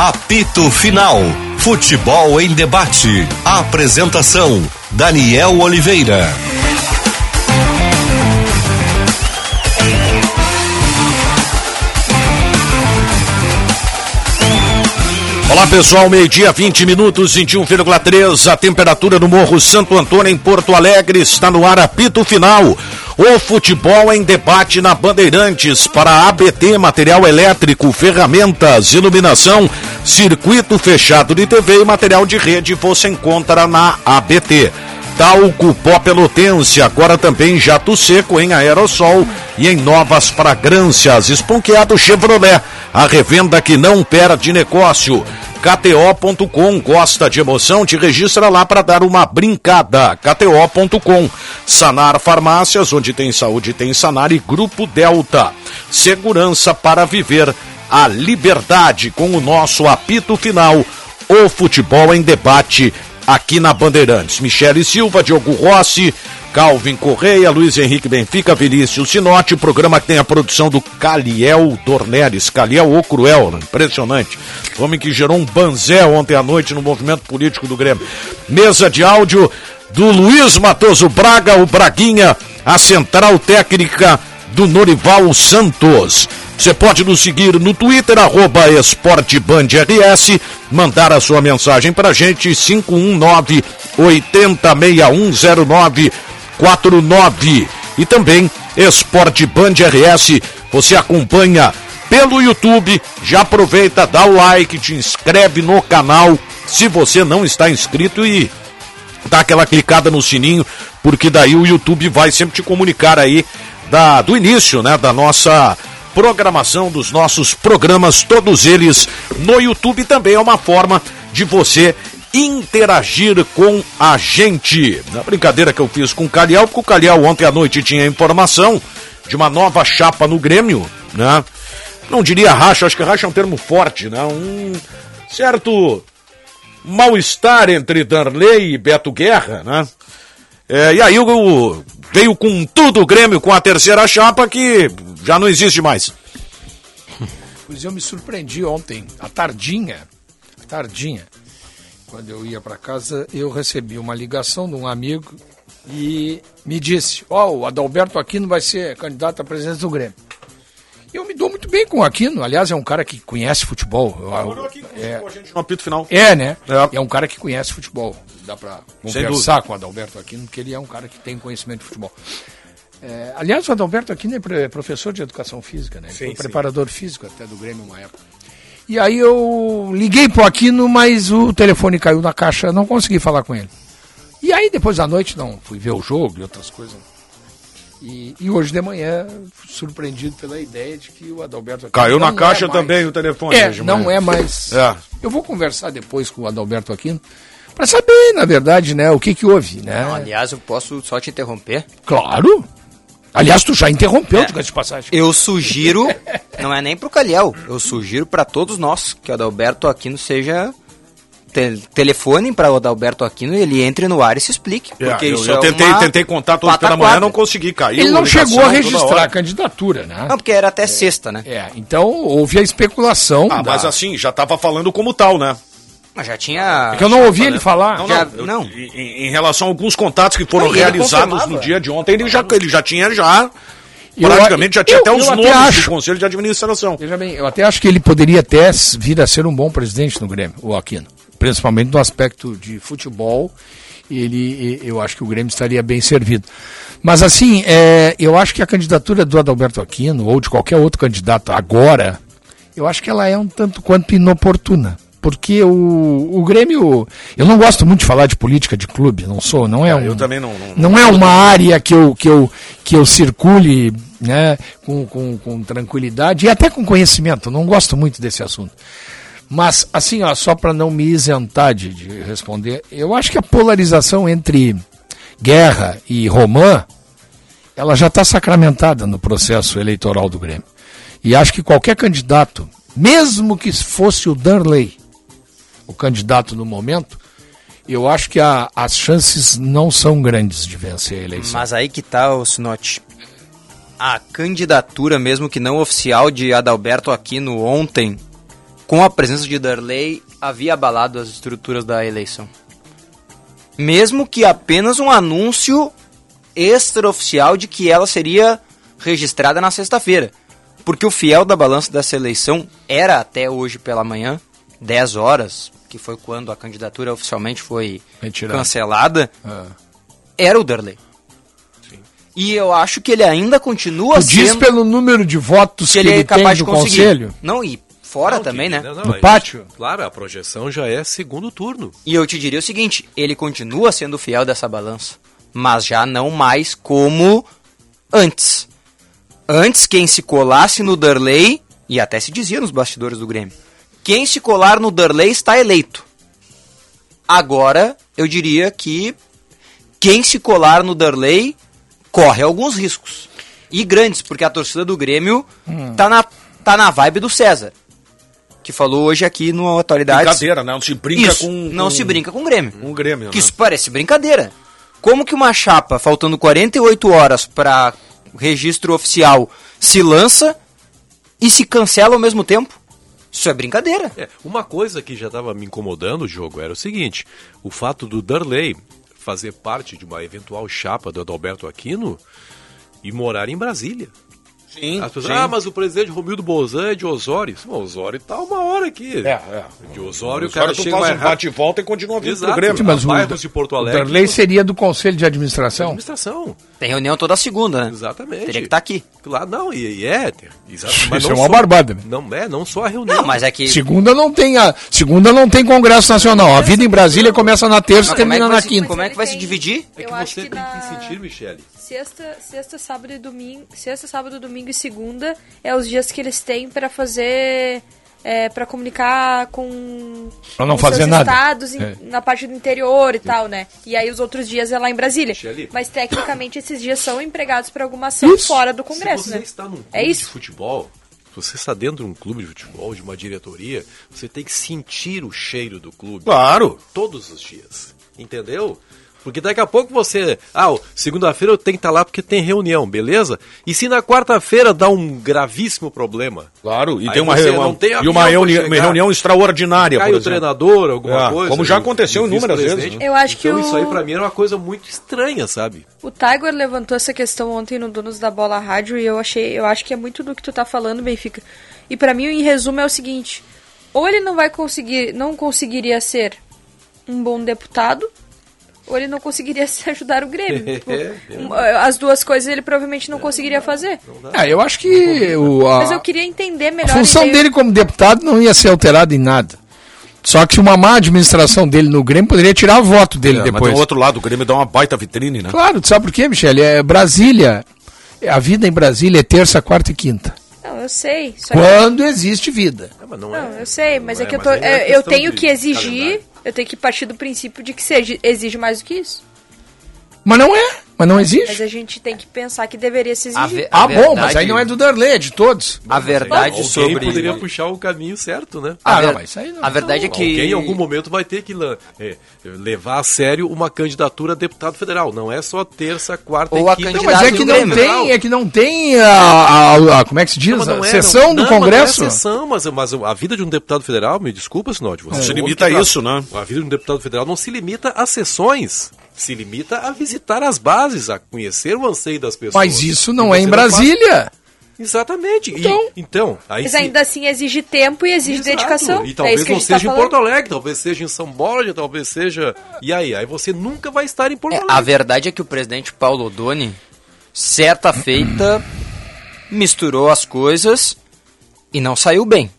Apito Final. Futebol em debate. Apresentação: Daniel Oliveira. Olá pessoal, meio-dia, 20 minutos, 21,3. A temperatura no Morro Santo Antônio, em Porto Alegre, está no ar apito final. O futebol em debate na Bandeirantes para ABT, material elétrico, ferramentas, iluminação, circuito fechado de TV e material de rede você encontra na ABT. Talco Pó Pelotense, agora também jato seco em aerossol e em novas fragrâncias. Esponqueado Chevrolet, a revenda que não perde negócio. KTO.com, gosta de emoção? Te registra lá para dar uma brincada. KTO.com. Sanar Farmácias, onde tem saúde, tem Sanar e Grupo Delta. Segurança para viver a liberdade com o nosso apito final. O futebol em debate aqui na Bandeirantes. Michele Silva, Diogo Rossi, Calvin Correia, Luiz Henrique Benfica, Vinícius Sinote, o programa que tem a produção do Caliel Dornelles, Caliel O Cruel, impressionante. Homem que gerou um banzé ontem à noite no movimento político do Grêmio. Mesa de áudio do Luiz Matoso Braga, o Braguinha, a central técnica do Norival Santos. Você pode nos seguir no Twitter, arroba esportebandrs, mandar a sua mensagem pra gente, 519 806109 49 e também Esporte Band RS. Você acompanha pelo YouTube. Já aproveita, dá o like, te inscreve no canal se você não está inscrito e dá aquela clicada no sininho, porque daí o YouTube vai sempre te comunicar aí da, do início, né, da nossa programação dos nossos programas, todos eles no YouTube também é uma forma de você interagir com a gente. Na brincadeira que eu fiz com o Calhau, porque o Calhau ontem à noite tinha informação de uma nova chapa no Grêmio, né? Não diria racha, acho que racha é um termo forte, né? Um certo mal-estar entre Darley e Beto Guerra, né? É, e aí o, veio com tudo o Grêmio com a terceira chapa que já não existe mais. Pois eu me surpreendi ontem, à tardinha, à tardinha, quando eu ia para casa, eu recebi uma ligação de um amigo e me disse: Ó, oh, o Adalberto Aquino vai ser candidato à presidência do Grêmio. Eu me dou muito bem com o Aquino, aliás, é um cara que conhece futebol. Morou aqui é, com a gente no apito final. É, né? É. É um cara que conhece futebol. Dá para conversar com o Adalberto Aquino, porque ele é um cara que tem conhecimento de futebol. É, aliás, o Adalberto Aquino é professor de educação física, né? Ele Sim, foi sim. preparador físico até do Grêmio uma época. E aí eu liguei pro Aquino, mas o telefone caiu na caixa, não consegui falar com ele. E aí depois da noite, não, fui ver o jogo e outras coisas. E, e hoje de manhã, surpreendido pela ideia de que o Adalberto Aquino Caiu na não caixa é também o telefone. É, hoje não manhã. é mais. É. Eu vou conversar depois com o Adalberto Aquino para saber, na verdade, né, o que que houve, né? Não, aliás, eu posso só te interromper? Claro. Aliás, tu já interrompeu, É. diga de passagem. Eu sugiro, não é nem pro Calhau, eu sugiro para todos nós que o Adalberto Aquino seja. Te, telefonem para o Adalberto Aquino e ele entre no ar e se explique. É, Porque eu, isso eu é tentei, tentei contato hoje pela manhã, não consegui cair. Ele não chegou a registrar a candidatura, né? Não, porque era até sexta, né? É, então houve a especulação. Ah, da- mas assim, já tava falando como tal, né? Mas já tinha. É que eu não ouvi ele falar. Não, Já- não. eu- não. Em, em relação a alguns contatos que foram Não, realizados no dia de ontem, ele já, ele já tinha já. Eu- praticamente já tinha eu- até os eu até nomes acho. do Conselho de Administração. Veja bem, eu até acho que ele poderia até vir a ser um bom presidente no Grêmio, o Aquino. Principalmente no aspecto de futebol, ele, eu acho que o Grêmio estaria bem servido. Mas assim, é, eu acho que a candidatura do Adalberto Aquino, ou de qualquer outro candidato agora, eu acho que ela é um tanto quanto inoportuna. Porque o, o Grêmio. Eu não gosto muito de falar de política de clube, não sou, não é um. eu também não- não- não é uma área que eu, que eu, que eu circule né, com, com, com tranquilidade e até com conhecimento. Não gosto muito desse assunto. Mas, assim, ó, só para não me isentar de, de responder, eu acho que a polarização entre Guerra e Romã, ela já está sacramentada no processo eleitoral do Grêmio. E acho que qualquer candidato, mesmo que fosse o Darley, o candidato no momento, eu acho que a- as chances não são grandes de vencer a eleição. Mas aí que tá, o Sinote. A candidatura, mesmo que não oficial, de Adalberto Aquino ontem com a presença de Darley, havia abalado as estruturas da eleição. Mesmo que apenas um anúncio extraoficial de que ela seria registrada na sexta-feira. Porque o fiel da balança dessa eleição era até hoje pela manhã, 10 horas, que foi quando a candidatura oficialmente foi cancelada, Ah. era o Darley. E eu acho que ele ainda continua Tu diz sendo pelo número de votos que ele é tem capaz de conseguir. conselho? Não, e fora Não, também, que- né? não, não, No é- pátio? Claro, a projeção já é segundo turno. E eu te diria o seguinte, ele continua sendo fiel dessa balança, mas já não mais como antes. Antes, quem se colasse no Darley, e até se dizia nos bastidores do Grêmio, quem se colar no Darley está eleito. Agora, eu diria que quem se colar no Darley corre alguns riscos. E grandes, porque a torcida do Grêmio tá, na, tá na vibe do César. Que falou hoje aqui no Atualidades. Brincadeira, né? Não se brinca Isso, com, não com- se brinca com o Grêmio. com o Grêmio. Que né? isso parece brincadeira. Como que uma chapa, faltando 48 horas para registro oficial, se lança e se cancela ao mesmo tempo? Isso é brincadeira. É, uma coisa que já estava me incomodando o jogo era o seguinte: o fato do Darley fazer parte de uma eventual chapa do Adalberto Aquino e morar em Brasília. Sim, As pessoas, sim. ah, mas o presidente Romildo Bozan é de Osório. Sim, Osório tá uma hora aqui. É, é. De Osório, o cara tu chega faz mais um rápido. bate e volta e continua vindo pro Exato. Grêmio. Sim, mas o, bairros de Porto o Alegre, Darley você- seria do conselho de administração. Administração. Tem reunião toda segunda, né? Exatamente. Teria que estar aqui. Claro, não, e, e é. tem- Exato, Isso é uma barbada, né? Não é, não só a reunião. Não, mas é que. Segunda não tem a segunda não tem Congresso Nacional. A vida em Brasília começa na terça e é termina que na quinta. Como é que vai se dividir? É que você tem que sentir, Michele. Sexta, sexta, sábado e domingo, sexta, sábado, domingo e segunda é os dias que eles têm pra fazer é, para comunicar com Pra não com fazer seus nada. estados em- É. na parte do interior e tal, né? E aí os outros dias é lá em Brasília. Mas tecnicamente esses dias são empregados para alguma ação Isso. fora do Congresso, se você né? está num clube É de isso. futebol, se você está dentro de um clube de futebol, de uma diretoria, você tem que sentir o cheiro do clube Claro. todos os dias. Entendeu? Porque daqui a pouco você. Ah, segunda-feira eu tenho que estar lá porque tem reunião, beleza? E se na quarta-feira dá um gravíssimo problema? Claro, e tem uma, reunião, e uma pra reuni- chegar. uma reunião extraordinária, Cai por o exemplo. treinador, alguma É, coisa. como já aconteceu o inúmeras vezes, né? Eu acho que então isso aí o- pra mim era uma coisa muito estranha, sabe? O Tiger levantou essa questão ontem no Donos da Bola Rádio e eu achei, eu acho que é muito do que tu tá falando, Benfica. E pra mim, em resumo, é o seguinte: ou ele não vai conseguir, não conseguiria ser um bom deputado, ou ele não conseguiria se ajudar o Grêmio. Tipo, um, as duas coisas ele provavelmente não conseguiria fazer. Ah, eu acho que o, a, Mas eu queria entender a melhor. função e daí- dele como deputado não ia ser alterada em nada. Só que uma má administração dele no Grêmio poderia tirar o voto dele É, mas depois. do outro lado, o Grêmio dá uma baita vitrine, né? Claro, tu sabe por quê, Michele? É Brasília. A vida em Brasília é terça, quarta e quinta. Não, eu sei. Só que- Quando existe vida. Não, mas não, Não, é. eu sei, mas é que eu mas tô. é é, eu tenho de que exigir. Eu tenho que partir do princípio de que seja, exige mais do que isso. Mas não é, mas não existe. Mas a gente tem que pensar que deveria se A exigir. ve- Ah, bom, mas verdade- aí não é do Darley, é de todos. A verdade Alguém sobre. poderia puxar o caminho certo, né? Ah, a, não, ver- mas isso aí não. a verdade é que. Alguém em algum momento vai ter que é, levar a sério uma candidatura a deputado federal. Não é só terça, quarta Ou e a quinta. Não, mas é que não tem, é que não tem a, a- a- como é que se diz? Não, a não é, sessão não- do não, mas Congresso. Não é sessão, mas, mas a vida de um deputado federal, me desculpa, Sinod, você Não se é limita a isso, né? A vida de um deputado federal não se limita a sessões. Se limita a visitar as bases, a conhecer o anseio das pessoas. Mas isso não E é você em faz- Brasília. Exatamente. E- Então- então, aí Mas se- ainda assim exige tempo e exige Exato. dedicação. E é talvez a não tá seja em falando. Porto Alegre, talvez seja em São Borja, talvez seja. E aí? Aí você nunca vai estar em Porto É, Alegre. a verdade é que o presidente Paulo Odoni, certa feita, misturou as coisas e não saiu bem.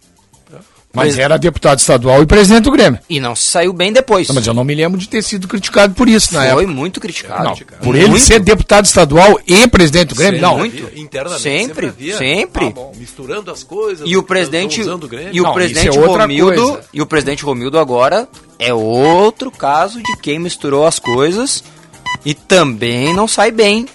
Mas era deputado estadual e presidente do Grêmio. E não se saiu bem depois. Não, mas eu não me lembro de ter sido criticado por isso na Foi época. muito criticado. Não, por ele Muito. ser deputado estadual e presidente do Grêmio, Sempre não. havia, internamente Sempre, havia. sempre. Ah, bom, misturando as coisas. E o presidente usando o Grêmio. e o Não, presidente isso é outra Romildo coisa. e o presidente Romildo agora é outro caso de quem misturou as coisas e também não sai bem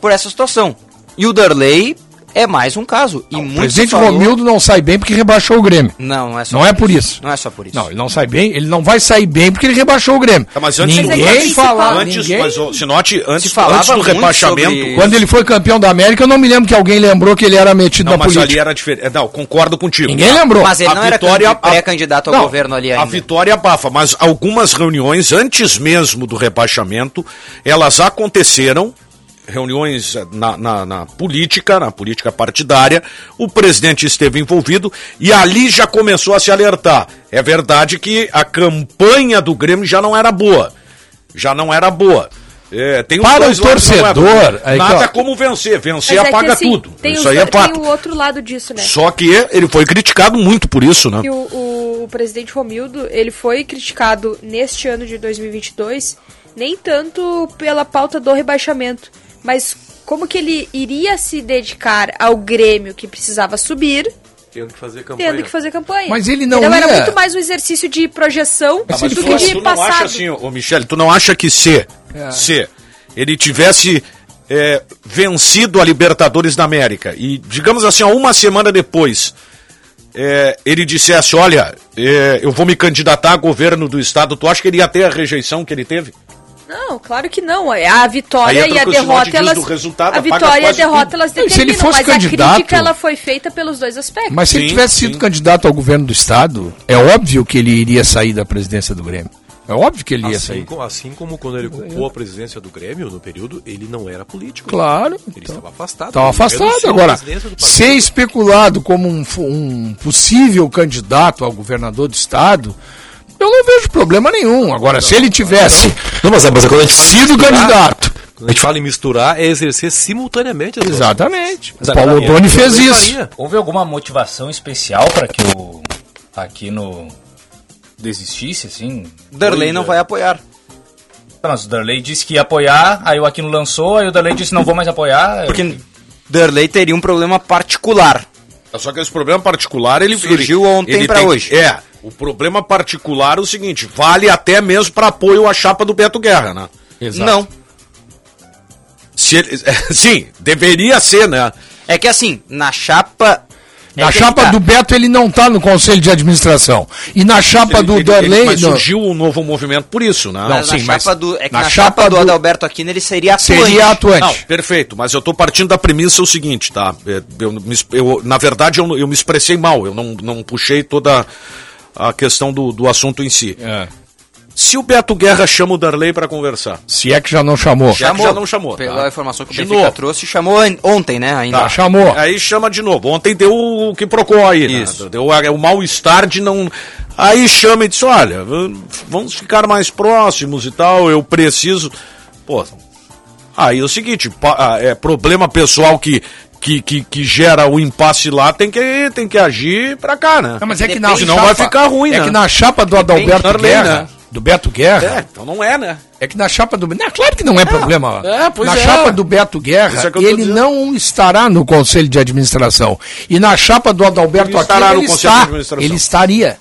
por essa situação. E o Darley é mais um caso. E O muito presidente falou- Romildo não sai bem porque rebaixou o Grêmio. Não, não é só Não é por isso. Não é só por isso. Não, ele não sai bem, ele não vai sair bem porque ele rebaixou o Grêmio. Tá, mas antes- ninguém Mas é que fala, Antes, ninguém... mas Sinote, antes, Se falava antes do rebaixamento. Quando ele foi campeão da América, eu não me lembro que alguém lembrou que ele era metido Não, na mas política. ali era diferente. Não, concordo contigo. Ninguém lembrou. Mas ele A não era vitória- candi- pré-candidato ao Não, governo ali A ainda. vitória abafa, mas algumas reuniões, antes mesmo do rebaixamento, elas aconteceram. Reuniões eh, na, na- na política, na política partidária, o presidente esteve envolvido e ali já começou a se alertar. É verdade que a campanha do Grêmio já não era boa. Já não era boa. É, tem os Para dois o é torcedor, aí que, nada ó, como vencer. Vencer Mas é que, apaga assim, tudo. Tem, Isso os aí é do- tem fato. o outro lado disso, né? Só que ele foi criticado muito por isso, né? que o, o- o presidente Romildo, ele foi criticado neste ano de 2022, nem tanto pela pauta do rebaixamento, mas como que ele iria se dedicar ao Grêmio que precisava subir, Tendo que fazer campanha. tendo que fazer campanha. Mas ele não Então era ia- muito mais um exercício de projeção Mas do que de tu não acha assim, ô Michele, tu não acha que se, É. se ele tivesse é, vencido a Libertadores da América e, digamos assim, uma semana depois, é, ele dissesse, olha, é, eu vou me candidatar a governo do estado, tu acha que ele ia ter a rejeição que ele teve? Não, claro que não. É, A vitória e a derrota, elas. a vitória e a derrota, tudo. elas e se determinam, ele fosse mas a candidato- crítica ela foi feita pelos dois aspectos. Mas se ele Sim, tivesse sim. sido candidato ao governo do estado, é óbvio que ele iria sair da presidência do Grêmio. É óbvio que ele ia Assim, sair. como, assim como quando ele ocupou a presidência do Grêmio, no período, ele não era político. Claro. Ele estava afastado. Estava Ele afastado agora. Ser especulado como um, um possível candidato ao governador do estado, eu não vejo problema nenhum. Agora, se ele tivesse Não, mas, mas quando a gente fala em sido misturar- candidato. Quando a gente fala em misturar, é exercer simultaneamente Exatamente. O Paulo Odoni eu- fez isso. faria. Houve alguma motivação especial para que o Aquino desistisse, assim? Darley não vai apoiar. Mas o Darley disse que ia apoiar, aí o Aquino lançou, aí o Darley disse não vou mais apoiar. Porque Darley teria um problema particular. Só que esse problema particular, ele Surgiu ele- ontem tem- hoje. É, o problema particular é o seguinte, vale até mesmo para apoio à chapa do Beto Guerra, né? Não. Se ele- sim, deveria ser, né? É que assim, na chapa. Na é chapa tá. do Beto ele não tá no conselho de administração. E na chapa Ele- do ele- mas no- surgiu um novo movimento por isso, né? Não, Mas sim, na mas chapa do, é que na na, chapa chapa, do do- Adalberto Aquino ele seria atuante. seria atuante. Não, perfeito, mas eu tô partindo da premissa o seguinte, tá? É, Eu, es- eu- na verdade, eu, eu me expressei mal, eu não, não puxei toda a questão do, do assunto em si. É. Se o Beto Guerra chama o Darley para conversar, Se é que já não chamou. Já que já não chamou, Pela tá? informação que o De Benfica novo. trouxe, chamou ontem, né? Ainda. Tá, chamou. aí chama de novo. Ontem deu o que procurou aí, né? Isso. Deu a- o mal-estar de não. Aí chama e diz: olha, vamos ficar mais próximos e tal, eu preciso. Pô, aí é o seguinte: ah, é problema pessoal que. Que, que, que gera o impasse lá, tem que, tem que agir pra cá, né? Não, mas é que na senão chapa, vai ficar ruim, É né? que na chapa do Adalberto Darley, Guerra, né? do Beto Guerra, É, então não é, né? É que na chapa do. Não, claro que não é, problema. é, pois na é. chapa do Beto Guerra, é ele dizendo. não estará no Conselho de Administração. E na chapa do Adalberto Ele estará Aquino, no ele Conselho de está. Administração. Ele estaria.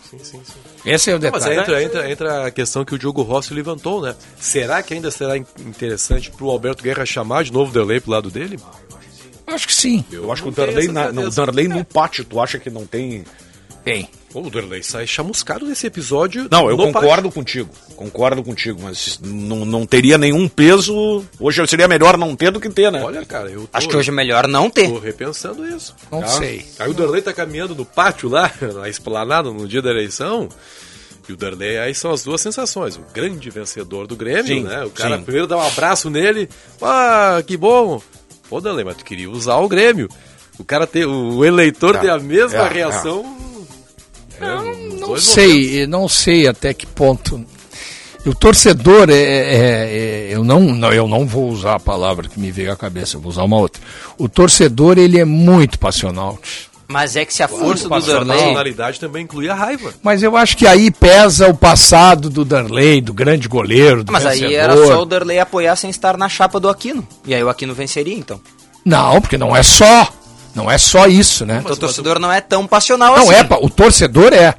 Esse é o Mas detalhe. aí entra, entra, entra a questão que o Diogo Rossi levantou, né? Será que ainda será in- interessante pro Alberto Guerra chamar de novo o Derlei pro lado dele? Acho que sim. Eu acho que o Darley, na, no, certeza. Darley no pátio, tu acha que não tem. Tem. Pô, o Derlei sai chamuscado nesse episódio. Não, eu concordo contigo. Concordo contigo, mas não, não teria nenhum peso. Hoje seria melhor não ter do que ter, né? pátio. Olha, cara, eu tô, Acho que hoje é melhor não ter. tô repensando isso. Não Tá. sei. Aí o Darley tá caminhando no pátio lá, na esplanada, no dia da eleição. E o Darley, aí são as duas sensações. O grande vencedor do Grêmio, Sim, né? O cara sim. primeiro dá um abraço nele. Ah, que bom. Pô, Darley, mas tu queria usar o Grêmio. O cara tem, o eleitor Tá. tem a mesma É, reação. É, nos Não dois sei, eu não sei até que ponto. O torcedor é, é- é- eu não, não, eu não vou usar a palavra que me veio à cabeça, eu vou usar uma outra. O torcedor ele é muito passional. Mas é que se a força do momentos. A Darley. nacionalidade também inclui a raiva. Mas eu acho que aí pesa o passado do Darley, do grande goleiro, do Mas aí vencedor. era só o Darley apoiar sem estar na chapa do Aquino. E aí o Aquino venceria, então. Não, porque não é só, não é só isso, né? Então o torcedor não é tão passional Não assim. é, pa- o torcedor é.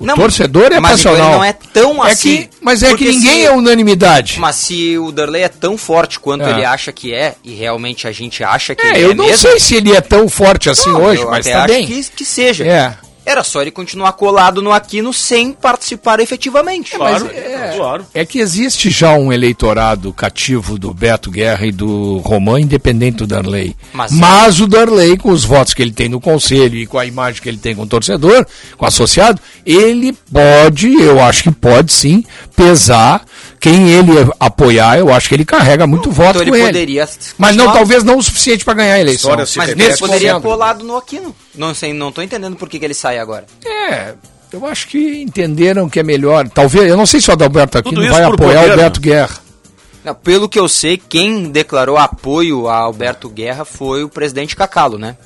O torcedor é mas passional. não é tão É assim. que, mas é que ninguém se- é unanimidade. Mas se o Darley é tão forte quanto É. ele acha que é, e realmente a gente acha que É, ele eu é não mesmo, sei se ele é tão forte assim não, hoje, eu mas até tá acho bem. Que, que seja. É. Era só ele continuar colado no Aquino sem participar efetivamente. Mas Claro, é, claro. é que existe já um eleitorado cativo do Beto Guerra e do Romã, independente do Darley. Mas- Mas, o Darley, com os votos que ele tem no conselho e com a imagem que ele tem com o torcedor, com o associado, ele pode, eu acho que pode sim, pesar. Quem ele apoiar, eu acho que ele carrega muito voto Então ele com ele. poderia. Mas não, talvez não o suficiente para ganhar a eleição. Mas repete. ele poderia colado no Aquino. Não sei, não tô entendendo por que, que ele sai agora. É, eu acho que entenderam que é melhor. Talvez, eu não sei se o Adalberto aqui Tudo não isso vai apoiar o? Beto Guerra. Não, pelo que eu sei, quem declarou apoio a Alberto Guerra foi o presidente Cacalo, né?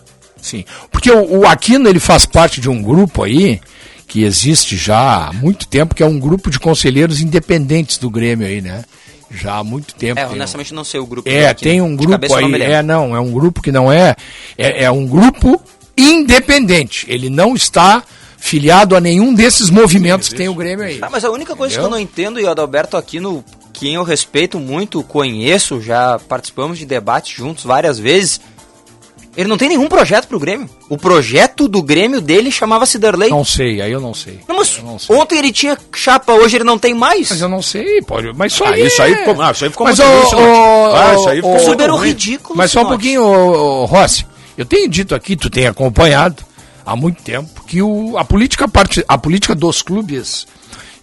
Sim. Porque o, o Aquino ele faz parte de um grupo aí que existe já há muito tempo, que é um grupo de conselheiros independentes do Grêmio aí, né? Já há muito tempo. É, tem um- honestamente não sei o grupo. É, Aquino. tem um grupo não aí. lembro. É, não, é um grupo que não é. É, é um grupo independente. Ele não está filiado a nenhum desses movimentos que tem o Grêmio aí. Ah, mas a única coisa Entendeu? que eu não entendo, e o Adalberto Aquino, quem eu respeito muito, conheço, já participamos de debates juntos várias vezes, ele não tem nenhum projeto pro Grêmio. O projeto do Grêmio dele chamava-se Darley. Não sei, aí eu não sei. Não, mas não sei. ontem ele tinha chapa, hoje ele não tem mais. Mas eu não sei, pode. Mas só Ah, isso aí ficou, ah, isso aí ficou Mas muito o- ruim, Sinote. o- Ah, isso aí ficou o- muito Super ruim. ridículo. Mas só um pouquinho, ô, Rossi. Eu tenho dito aqui, tu tem acompanhado há muito tempo, que o, a, política parte, a política dos clubes,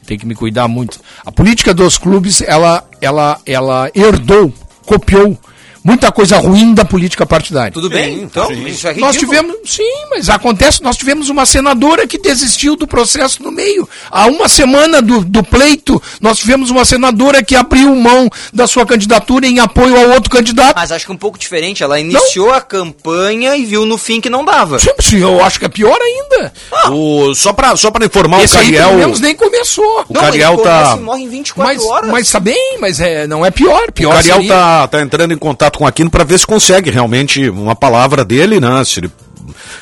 tem que me cuidar muito, a política dos clubes, ela, ela, ela herdou, copiou muita coisa ruim da política partidária. Tudo bem, então, isso é ridículo. Nós tivemos, sim, mas acontece, nós tivemos uma senadora que desistiu do processo no meio. Há uma semana do, do pleito, nós tivemos uma senadora que abriu mão da sua candidatura em apoio ao outro candidato. Mas acho que um pouco diferente. Ela iniciou a campanha e viu no fim que não dava. Sim, sim, eu acho que é pior ainda. O, só para só pra informar Esse o aí Cariel. pelo menos nem começou. O Cariel ele tá- morre em 24 Mas, horas. mas tá bem, mas é, não é pior. O Pior Cariel seria- tá, tá entrando em contato com o Aquino para ver se consegue realmente uma palavra dele, né? Se ele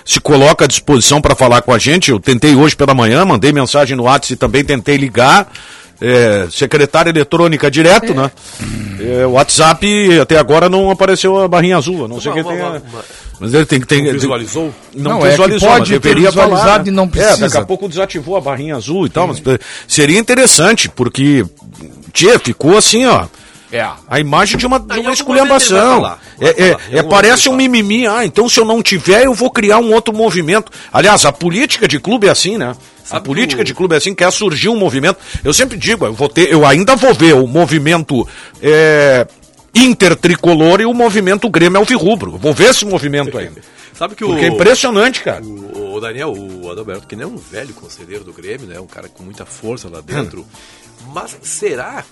se coloca à disposição para falar com a gente. Eu tentei hoje pela manhã, mandei mensagem no WhatsApp e também tentei ligar. É, secretária eletrônica direto, né? É, o WhatsApp até agora não apareceu a barrinha azul. Não sei quem tem. uma- a- uma- Mas ele tem que ter. Visualizou? Não, Não, é que visualizou, pode mas ter deveria visualizado falar, né? e não É, precisa. daqui a pouco desativou a barrinha azul e tal, mas eh, seria interessante, porque, tia, ficou assim, ó. É. A imagem de uma, de uma esculhambação. falar, É, é, é, algum parece um momento ele mimimi. Ah, então se eu não tiver, eu vou criar um outro movimento. Aliás, a política de clube é assim, né? a política o- de clube é assim, quer surgir um movimento. Eu sempre digo, eu, vou ter, eu ainda vou ver o movimento é, intertricolor e o movimento Grêmio Alvirrubro. Vou ver esse movimento aí. Sabe que o. Porque é impressionante, cara. O, o Daniel, o Adalberto, que nem é um velho conselheiro do Grêmio, né? Um cara com muita força lá dentro. Mas será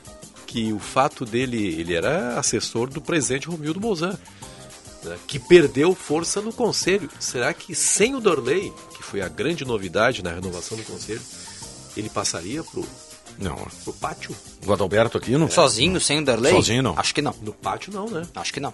que o fato dele, ele era assessor do presidente Romildo Bolzan, né, que perdeu força no conselho. Será que sem o Dorley, que foi a grande novidade na renovação do conselho, ele passaria pro, Não, pro pátio? o Adalberto aqui não. Sozinho, sem o Darley? Sozinho, não. Acho que não. No pátio não, né? Acho que não.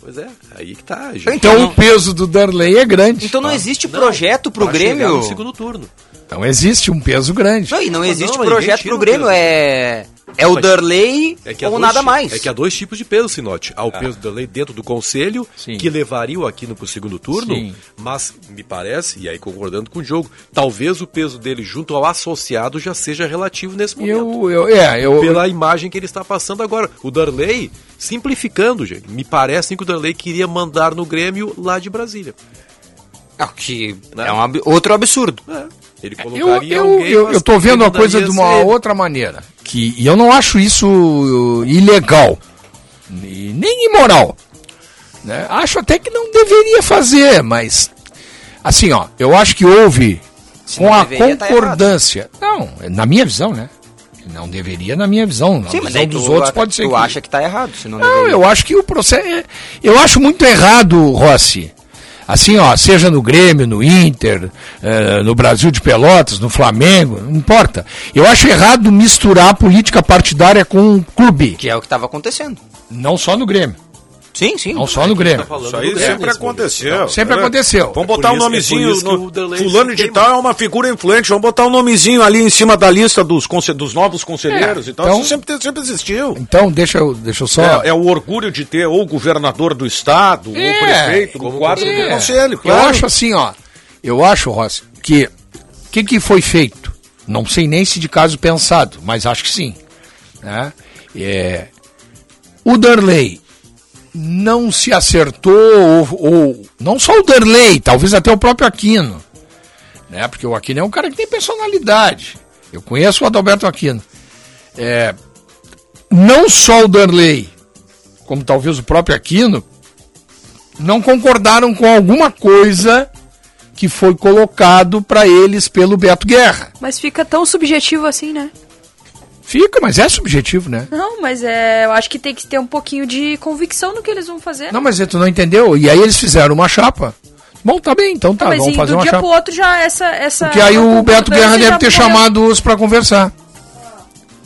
Pois é, aí que tá. gente. Então Não. o peso do Darley é grande. Então não existe Não, projeto pro Grêmio. no segundo turno. Então existe um peso grande. Não, e não Mas existe não, projeto pro Grêmio. peso. É, é o Darley É ou nada mais. É que há dois tipos de peso, Sinote. Há o peso da lei dentro do conselho, Sim. que levaria o Aquino para o segundo turno, Sim. mas me parece, e aí concordando com o jogo, talvez o peso dele junto ao associado já seja relativo nesse momento. Eu, eu, é, eu, Pela imagem que ele está passando agora. O Darley, simplificando, gente, me parece que o Darley queria mandar no Grêmio lá de Brasília. Ah, que é um ab- outro absurdo. É, ele eu, colocaria eu, alguém, eu, mas eu tô vendo a coisa de uma ser outra maneira. Que, e eu não acho isso uh, ilegal. Nem imoral. né? Acho até que não deveria fazer, mas. Assim, ó, eu acho que houve Se com a tá concordância. não, na minha visão, né? Não deveria na minha visão. Na Sim, mas visão aí dos outros pode ser. tu que- acha que tá errado, se não, Não, eu acho que o processo. é- Eu acho muito errado, Rossi. Assim, ó, seja no Grêmio, no Inter, eh, no Brasil de Pelotas, no Flamengo, não importa. Eu acho errado misturar política partidária com um clube. Que é o que estava acontecendo. Não só no Grêmio. Sim, sim. Não só no Grêmio. Tá Isso aí Grêmio sempre aconteceu. Sempre É. aconteceu. Vamos É botar por um é nomezinho. que no- fulano de tal é uma figura influente. Vamos botar um nomezinho ali em cima da lista dos, dos novos conselheiros É, e tal. então- Isso sempre, sempre existiu. Então, deixa eu, deixa eu só. É, é o orgulho de ter ou o governador do estado, ou É, o prefeito, do quadro do É. conselho. Eu claro. acho assim, ó. Eu acho, Rossi, que o que, que foi feito? Não sei nem se de caso pensado, mas acho que sim. Né? É, o Darley não se acertou, ou, ou- não só o Darley, talvez até o próprio Aquino. Né? Porque o Aquino é um cara que tem personalidade. Eu conheço o Adalberto Aquino. É, não só o Darley, como talvez o próprio Aquino, não concordaram com alguma coisa que foi colocado para eles pelo Beto Guerra. Mas fica tão subjetivo assim, né? Fica, mas é subjetivo, né? Não, mas é, eu acho que tem que ter um pouquinho de convicção no que eles vão fazer. Não, mas tu não entendeu? E aí eles fizeram uma chapa. Bom, tá bem, então tá, Não, mas vamos fazer do uma dia chapa. pro outro já essa essa Porque aí o Beto Guerra deve ter morreu. chamado os para conversar.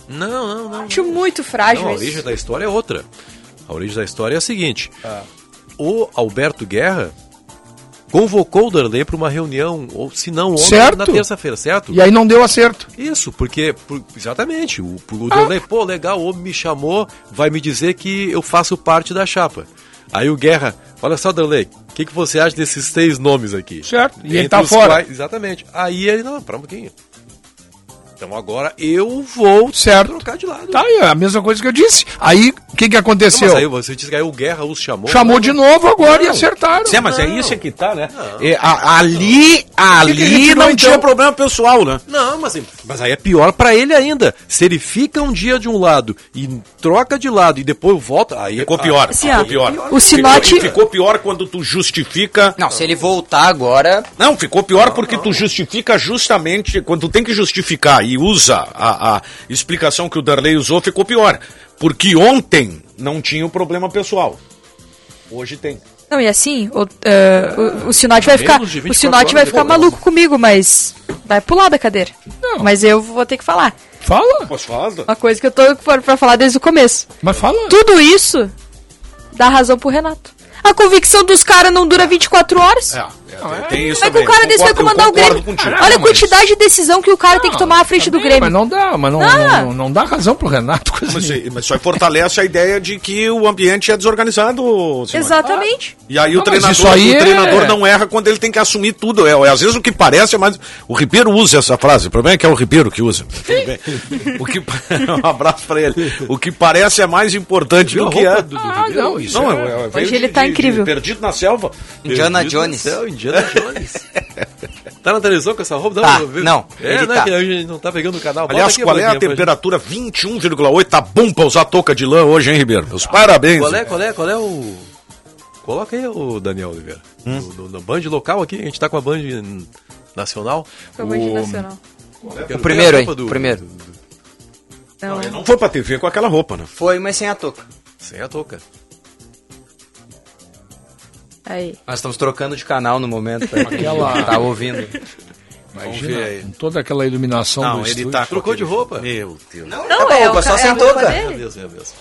Não, não, não. Acho muito frágil Não, a origem da história é outra. A origem da história é a seguinte: o Alberto Guerra convocou o Darley para uma reunião, ou se não ontem, Certo. na terça-feira, certo? E aí não deu acerto. Isso, porque, por- exatamente, o, o Darley, pô, legal, o homem me chamou, vai me dizer que eu faço parte da chapa. Aí o Guerra, olha só, Darley, o que, que você acha desses três nomes aqui? Certo. E ele tá fora. quais- exatamente. Aí ele, não, para um pouquinho. Então agora eu vou Certo. trocar de lado. Tá é a mesma coisa que eu disse. Aí, o que que Não, aconteceu? mas aí você disse que aí o Guerra os chamou. Chamou Não, de novo agora e Não. acertaram. Sim, mas é Não. isso que tá, né? É, a- ali ali que tirou, não tinha então? problema pessoal, né? Não, mas, mas aí é pior pra ele ainda. Se ele fica um dia de um lado e troca de lado e depois volta, aí Ficou pior. Assim, ficou ó, pior. o Sinote- Ficou, e ficou pior quando tu justifica. Não, se ele voltar agora. Não, ficou pior porque tu justifica justamente. Quando tu tem que justificar e usa a, a explicação que o Darley usou, ficou pior. Porque ontem não tinha o problema pessoal. Hoje tem. Não, e assim, o, eh, o, o Sinote vai ficar, o 24 Sinote vai horas ficar maluco comigo, mas vai pular da cadeira. Mas eu vou ter que falar. Fala, Posso falar? Uma coisa que eu tô pra, pra falar desde o começo. mas fala. Tudo isso dá razão pro Renato. A convicção dos caras não dura 24 horas. É, é, tem isso Como é que também. o cara desse vai comandar o Grêmio? contigo. Olha a Não, mas- quantidade de decisão que o cara tem que tomar à frente do Também, Grêmio. Mas não dá, mas não, Ah. não, não dá razão pro Renato. Coisa Mas, nenhuma. mas só fortalece a ideia de que o ambiente é desorganizado. Simone. Exatamente. E aí Não, o mas treinador, isso aí o é- treinador não erra quando ele tem que assumir tudo. É, é, às vezes o que parece é mais. O Ribeiro usa essa frase. O problema é que é o Ribeiro que usa. O que... um abraço pra ele. O que parece é mais importante do que é. do- do Ah, não, isso Não, é- é, é, Hoje ele tá incrível. perdido na selva. Indiana Jones. Indiana Jones. tá na televisão com essa roupa? Tá, vi- não, É, ele né, tá. que a gente não tá pegando o canal. Bota Aliás, aqui, qual é a temperatura? 21,8. Tá bom pra usar touca de lã hoje, hein, Ribeiro? Meus parabéns. gente. Qual é, qual é, qual é o... Coloca aí o Daniel Oliveira. Hum? No, no- no Band local aqui, a gente tá com a Band nacional. Foi o Nacional. Quero ver primeiro, a hein, do- o primeiro. do- do- Não. Não foi pra TV com aquela roupa, né? Foi, mas sem a touca. Sem a touca. Aí. Nós estamos trocando de canal no momento. quem Aquela- Tá ouvindo. Imagina, ver aí. com toda aquela iluminação Não, do ele estúdio. tá. Trocou de roupa? Meu Deus. Não, Tá com a é, roupa o só é a roupa touca. É dele. mesmo, é mesmo.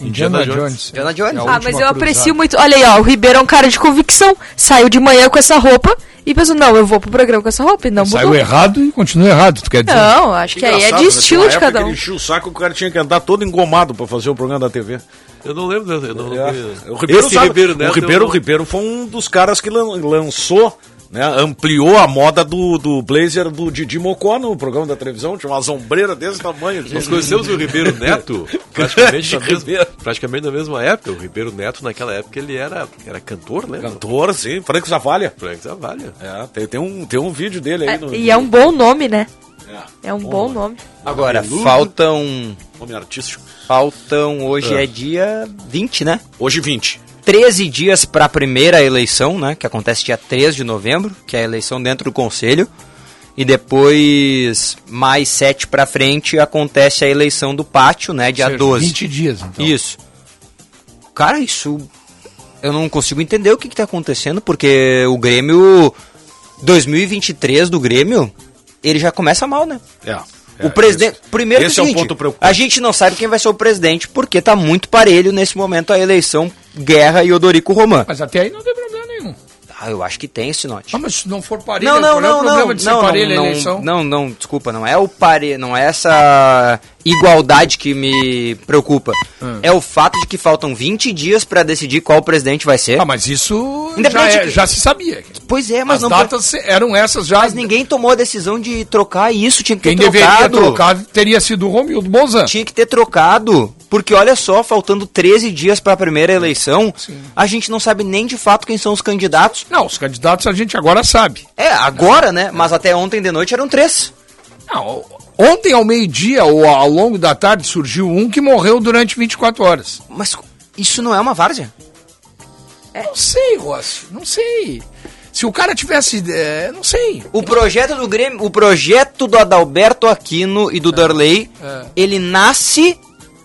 Indiana Indiana Jones. Indiana Jones. É Ah, mas eu cruzada. aprecio muito. Olha aí, ó, o Ribeiro é um cara de convicção. Saiu de manhã com essa roupa e pensou, não, eu vou pro programa com essa roupa e não Saiu mudou. errado e continua errado, tu quer dizer? Não, acho que aí é de né? estilo de cada um. Ele enchia o saco, o cara tinha que andar todo engomado pra fazer o programa da TV. Eu não lembro, eu não É. lembro. O Ribeiro, Esse sabe, Ribeiro Neto. o Ribeiro, o Ribeiro foi um dos caras que lan- lançou, né, ampliou a moda do, do blazer do Didi Mocó no programa da televisão, tinha uma sombreira desse tamanho. assim. Nós conhecemos o Ribeiro Neto praticamente, na mesma, praticamente na mesma época. O Ribeiro Neto, naquela época, ele era, era cantor, né? Cantor, sim, Franco Zavalha. Frank Zavalha. É, tem, tem um, tem um vídeo dele aí. É, no, e é um bom nome, né? É um bom nome. Agora, faltam. nome artístico. Faltam. Hoje É. é dia 20, né? Hoje 20. 13 dias para a primeira eleição, né? Que acontece dia 3 de novembro, que é a eleição dentro do conselho. E depois, mais 7 para frente, acontece a eleição do pátio, né? Dia seja, 12. 20 dias, então. Isso. Cara, isso. Eu não consigo entender o que, que tá acontecendo, porque o Grêmio. 2023 do Grêmio, ele já começa mal, né? É. o presidente. Primeiro esse que é um seguinte, ponto preocupante. A gente não sabe quem vai ser o presidente, porque tá muito parelho nesse momento a eleição Guerra e Odorico Román. Mas até aí não tem problema. Ah, eu acho que tem esse note. Ah, mas se não for parelho, Não, não, qual é o não, problema não, de ser não, parelho a não, eleição? não, não, desculpa, não é o pare, não é essa igualdade que me preocupa. Hum. É o fato de que faltam 20 dias pra decidir qual presidente vai ser. Ah, mas isso já, Independente é- que- já se sabia. Pois é, mas As não datas se- eram essas já. Mas ninguém tomou a decisão de trocar isso, tinha que ter Quem deveria trocado. trocar teria sido o Romildo Bolzan. Tinha que ter trocado, porque olha só, faltando 13 dias para a primeira eleição, a gente não sabe nem de fato quem são os candidatos. Não, os candidatos a gente agora sabe. É, agora, né? Mas até ontem de noite eram três. Não, ontem ao meio-dia ou ao longo da tarde surgiu um que morreu durante 24 horas. Mas isso não é uma várzea? Não sei, Rossi, não sei. Se o cara tivesse. é, não sei. O projeto do Grêmio, o projeto do Adalberto Aquino e do Darley, É. ele nasce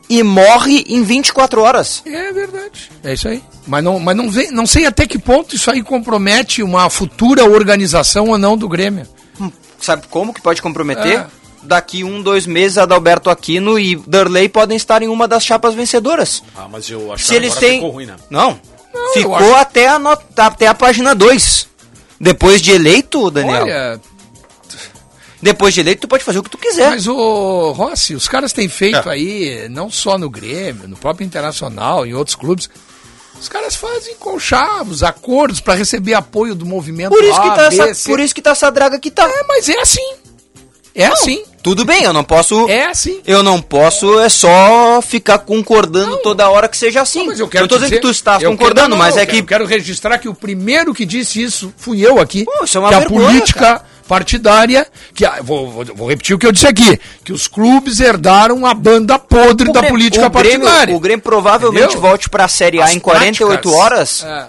e morre em 24 horas. É verdade. É isso aí. Mas não, mas não, vem, não sei até que ponto isso aí compromete uma futura organização ou não do Grêmio. Hum, Sabe como que pode comprometer? É. Daqui um, dois meses, Adalberto Aquino e Darley podem estar em uma das chapas vencedoras. Ah, mas eu acho Se eles têm. ficou ruim, né? Não. Não, ficou acho- até, a not- até a página 2. Depois de eleito, Daniel. Olha, Depois de eleito, tu pode fazer o que tu quiser. mas o Rossi, os caras têm feito É. aí, não só no Grêmio, no próprio Internacional, em outros clubes. Os caras fazem conchavos, acordos para receber apoio do movimento Por isso, que A, tá B, essa, C. por isso que tá essa draga que tá. É, mas é assim. É assim. Tudo bem, eu não posso. É assim. Eu não posso é só ficar concordando toda hora que seja assim. Não, mas eu quero tô te dizendo dizer- que tu estás eu concordando, quero- mas não, é eu que. quero- quero registrar que o primeiro que disse isso fui eu aqui. Pô, isso é uma que vergonha, a política partidária, que a- vou, vou, vou repetir o que eu disse aqui, que os clubes herdaram a banda podre o da Grêmio- política o Grêmio, partidária. o Grêmio provavelmente Entendeu? volte pra Série A As em 48 práticas- horas. É.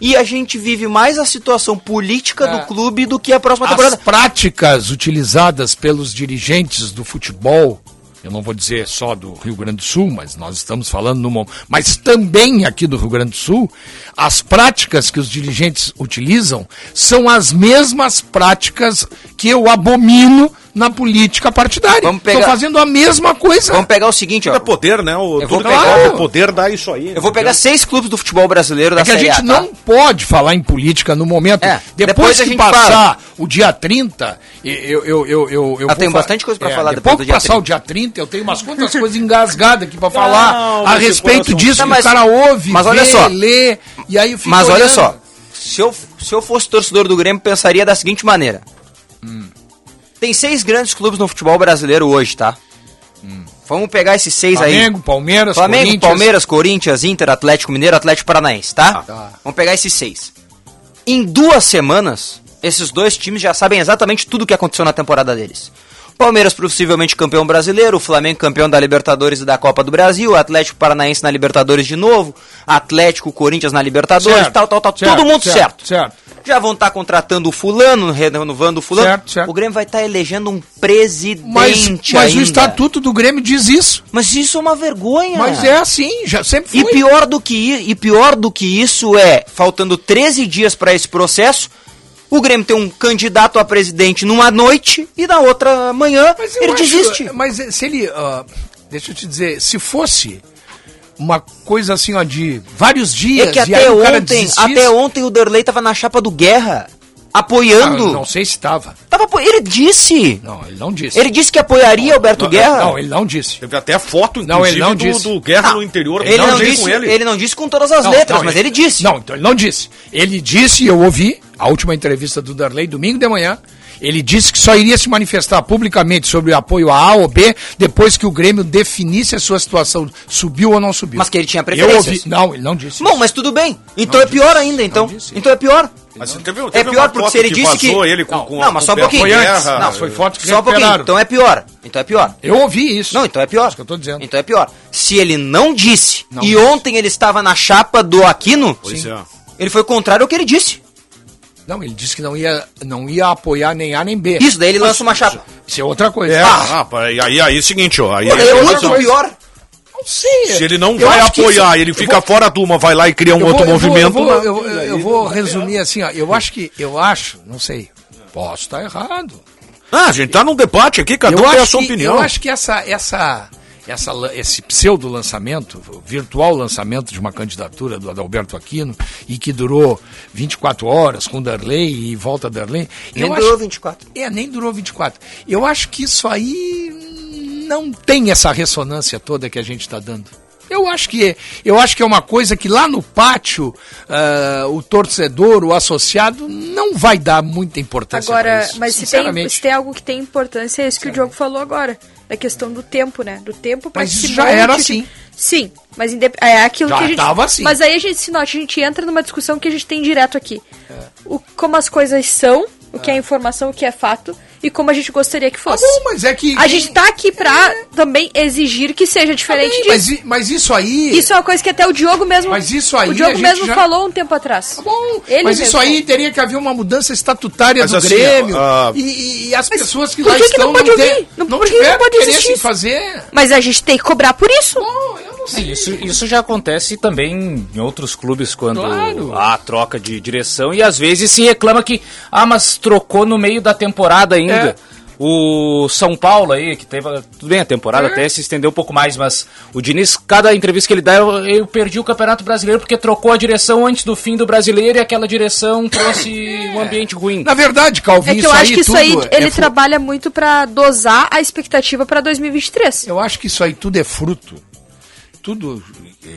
E a gente vive mais a situação política É. do clube do que a próxima As temporada. práticas utilizadas pelos dirigentes do futebol, eu não vou dizer só do Rio Grande do Sul, mas nós estamos falando no mas também aqui do Rio Grande do Sul, as práticas que os dirigentes utilizam são as mesmas práticas que eu abomino na política partidária. Vamos Estão pegar- fazendo a mesma coisa. Vamos pegar o seguinte, ó. É poder, né? O, Eu vou tudo pegar- poder dá isso aí. Eu vou pegar seis clubes do futebol brasileiro da É que a gente A, tá? não pode falar em política no momento. É, depois, depois que passar fala. o dia 30, eu. eu, eu, eu, eu Ah, vou tem fa- bastante coisa pra falar depois depois do que dia passar 30. o dia 30, eu tenho umas quantas coisas engasgadas aqui pra falar a respeito disso. Não, que mas- o cara ouve, mas olha vê, só. lê, e aí eu fico Mas olha olhando. só, se eu, se eu fosse torcedor do Grêmio, pensaria da seguinte maneira. Tem seis grandes clubes no futebol brasileiro hoje, tá? Vamos pegar esses seis aí. Flamengo, Palmeiras, Flamengo, Corinthians. Palmeiras, Corinthians, Inter, Atlético Mineiro, Atlético Paranaense, tá? Tá. Vamos pegar esses seis. Em duas semanas, esses dois times já sabem exatamente tudo o que aconteceu na temporada deles. Palmeiras possivelmente campeão brasileiro, o Flamengo campeão da Libertadores e da Copa do Brasil, o Atlético Paranaense na Libertadores de novo, Atlético, Corinthians na Libertadores, Certo, tal, tal, tal, certo, todo mundo certo. certo. Já vão estar contratando o fulano, renovando o fulano. Certo, certo. O Grêmio vai estar elegendo um presidente Mas, mas o ainda. estatuto do Grêmio diz isso. Mas isso é uma vergonha. Mas é assim, já sempre foi. E pior do que e pior do que isso é, faltando 13 dias para esse processo, o Grêmio tem um candidato a presidente numa noite e na outra manhã ele acho- desiste. Mas se ele. ah, deixa eu te dizer, se fosse uma coisa assim, ó, de vários dias. É que e até aí o cara ontem, até ontem o Derlei tava na chapa do Guerra, Ah, apoiando. não sei se estava. Tava ele disse. Não, ele não disse. Ele disse que apoiaria Alberto Guerra. Não, ele não disse. Teve até foto, Não, ele não do, disse. do Guerra Não, no interior. Ele não, disse, com ele. ele. não disse com todas as Não, letras, não, mas ele disse. Não, então ele não disse. Ele disse, eu ouvi, a última entrevista do Darley, domingo de manhã. Ele disse que só iria se manifestar publicamente sobre o apoio a A ou B depois que o Grêmio definisse a sua situação, subiu ou não subiu. Mas que ele tinha Eu preferências. ouvi. Não, ele não disse. Bom, isso. mas tudo bem. Então Não é pior disse. ainda, então. Então é pior. Mas teve, É teve pior uma porque foto se ele disse que- vazou ele com, Não, com não, mas só um pouquinho. Foi antes. Não, foi foto que Só um pouquinho. Então é pior. Então é pior. Eu ouvi isso. Não, então é pior. Isso que eu tô dizendo. Então é pior. Se ele não disse Não e disse. ontem ele estava na chapa do Aquino, Pois é. ele foi contrário ao que ele disse. Não, ele disse que não ia, não ia apoiar nem A nem B. Isso, daí ele lança uma chapa. Isso é outra coisa. É, Ah, ah, e aí, aí é o seguinte, ó. Aí, Pô, é aí- muito pior. não sei. se ele não Eu vai apoiar, isso- ele fica vou- fora de uma, vai lá e cria um eu outro vou- eu vou- movimento. Eu vou, eu vou- eu vou resumir assim, ó. Eu acho que, eu acho, não sei, posso estar errado. Ah, a gente tá num debate aqui, cada um eu tem a acho sua que, opinião. Eu acho que essa, essa, essa, esse pseudo lançamento, o virtual lançamento de uma candidatura do Adalberto Aquino, e que durou 24 horas com Darley e volta Darley. Nem eu durou acho, 24. É, nem durou 24. Eu acho que isso aí não tem essa ressonância toda que a gente está dando. Eu acho que é, eu acho que é uma coisa que lá no pátio ah, o torcedor, o associado, não vai dar muita importância Agora, isso, mas se tem, se tem algo que tem importância, é isso que o Diogo falou agora. Da questão do tempo, né? Do tempo para Mas já monte era assim. Sim, mas é aquilo Já que a gente. tava assim. Mas aí a gente se nota, a gente entra numa discussão que a gente tem direto aqui. É. O, como as coisas são, o que é informação, o que é fato, e como a gente gostaria que Tá fosse. bom, mas é que. A gente tá aqui pra também exigir que seja diferente Também, disso. mas, mas isso aí. Isso é uma coisa que até o Diogo mesmo. Mas isso aí O a Diogo gente mesmo já- falou um tempo atrás. Tá bom, Ele mas mesmo isso aí teria que haver uma mudança estatutária Mas do assim, Grêmio. ah, e, e- e as pessoas que lá que que estão não pode têm- ouvir? Não- não por que que tiveram não pode interesse existir em isso? fazer. Mas a gente tem que cobrar por isso. Bom, eu não É, sei. Isso, isso já acontece também em outros clubes quando Claro. há troca de direção e às vezes se reclama que ah, mas trocou no meio da temporada ainda. É. O São Paulo aí, que teve. Tudo bem, a temporada É. até se estendeu um pouco mais, mas o Diniz, cada entrevista que ele dá, eu, eu perdi o Campeonato Brasileiro porque trocou a direção antes do fim do brasileiro e aquela direção trouxe um ambiente ruim. Na verdade, Calvin, É que eu isso acho aí que isso aí é ele fu- trabalha muito pra dosar a expectativa pra 2023. Eu acho que isso aí tudo é fruto. Tudo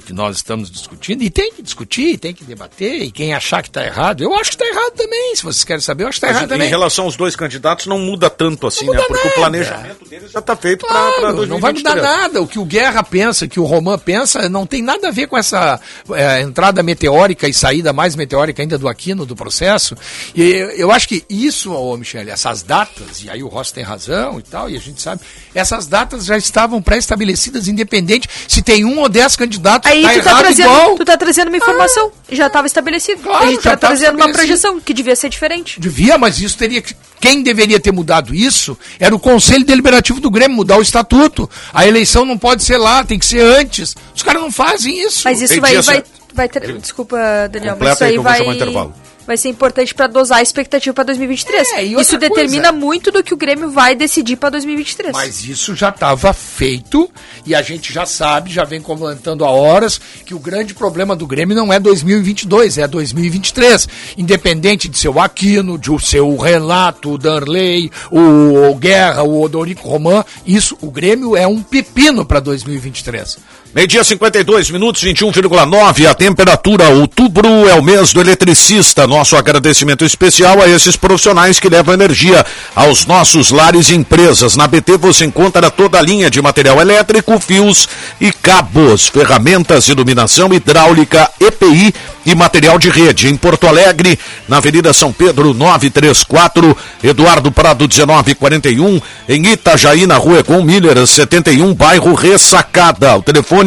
que nós estamos discutindo, e tem que discutir, tem que debater, e quem achar que está errado, eu acho que está errado também. Se vocês querem saber, eu acho que está errado em também. relação aos dois candidatos, não muda tanto assim, muda né? Porque nada. o planejamento deles já está feito para Claro, 2023. não vai mudar nada. O que o Guerra pensa, o que o Roman pensa, não tem nada a ver com essa é, entrada meteórica e saída mais meteórica ainda do Aquino do processo. E eu, eu acho que isso, ô Michele, essas datas, e aí o Ross tem razão e tal, e a gente sabe, essas datas já estavam pré-estabelecidas, independente se tem um ou dez candidatos, Aí tá tu, tá errado trazendo, igual. tu tá trazendo uma informação. Já estava estabelecido. Claro, a gente já tá trazendo uma projeção que devia ser diferente. Devia, mas isso teria que. Quem deveria ter mudado isso era o Conselho Deliberativo do Grêmio, mudar o estatuto. A eleição não pode ser lá, tem que ser antes. Os caras não fazem isso. Mas isso Ei, vai, vai, vai ter, Desculpa, Daniel, Completa mas isso aí aí que eu vou vai. Vai ser importante pra dosar a expectativa pra 2023. É, e isso determina coisa- muito do que o Grêmio vai decidir pra 2023. Mas isso já estava feito e a gente já sabe, já vem comentando há horas, que o grande problema do Grêmio não é 2022, é 2023. Independente de ser o Aquino, de o Renato, o Darley, o, o Guerra, o Odorico Roman, isso, o Grêmio é um pepino para 2023. Meio-dia 52 minutos, 21,9 a temperatura. Outubro é o mês do eletricista. Nosso agradecimento especial a esses profissionais que levam energia aos nossos lares e empresas. Na BT você encontra toda a linha de material elétrico, fios e cabos, ferramentas, iluminação hidráulica, EPI e material de rede. Em Porto Alegre, na Avenida São Pedro 934, Eduardo Prado 1941, em Itajaí, na Rua Egon Miller 71, bairro Ressacada. O telefone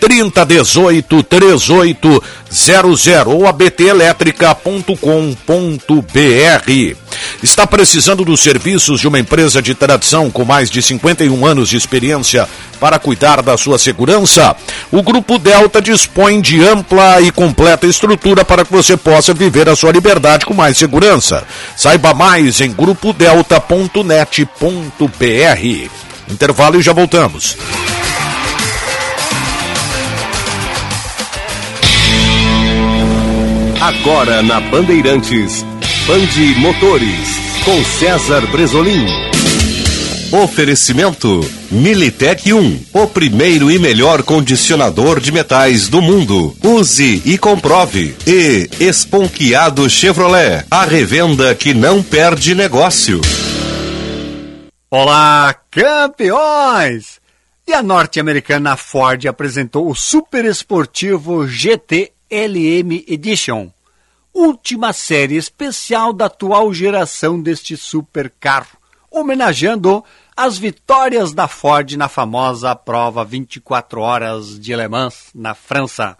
3018 3800 ou abtelétrica.com.br. Está precisando dos serviços de uma empresa de tradição com mais de 51 anos de experiência para cuidar da sua segurança? O Grupo Delta dispõe de ampla e completa estrutura para que você possa viver a sua liberdade com mais segurança. Saiba mais em grupodelta.net.br. Intervalo e já voltamos. Agora na Bandeirantes, Bande Motores, com César Bresolim. Oferecimento Militec 1, o primeiro e melhor condicionador de metais do mundo. Use e comprove. E Esponquiado Chevrolet, a revenda que não perde negócio. Olá, campeões! E a norte-americana Ford apresentou o super esportivo GT LM Edition, última série especial da atual geração deste supercarro, homenageando as vitórias da Ford na famosa prova 24 horas de Le Mans, na França.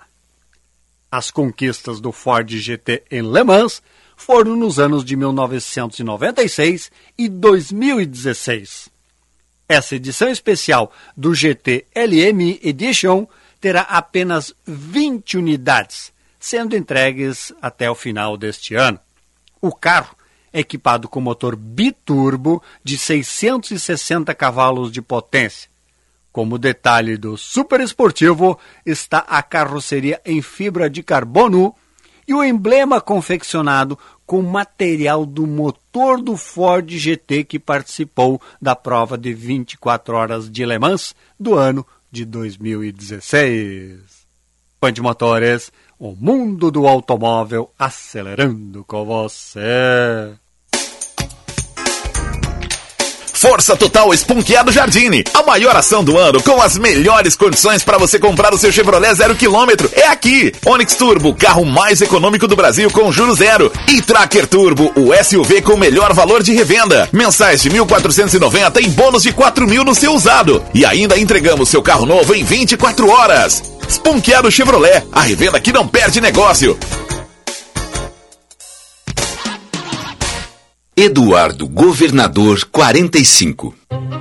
As conquistas do Ford GT em Le Mans foram nos anos de 1996 e 2016. Essa edição especial do GT LM Edition terá apenas 20 unidades, sendo entregues até o final deste ano. O carro equipado com motor biturbo de 660 cavalos de potência. Como detalhe do super esportivo está a carroceria em fibra de carbono e o emblema confeccionado com material do motor do Ford GT que participou da prova de 24 horas de Le Mans do ano de 2016. Band Motores, o mundo do automóvel acelerando com você. Força Total Esponqueado Jardine. A maior ação do ano com as melhores condições para você comprar o seu Chevrolet zero quilômetro é aqui. Onix Turbo, carro mais econômico do Brasil com juros zero. E Tracker Turbo, o SUV com melhor valor de revenda. Mensais de 1.490 e bônus de 4 mil no seu usado. E ainda entregamos seu carro novo em 24 horas. Esponqueado Chevrolet, a revenda que não perde negócio. Eduardo Governador 45.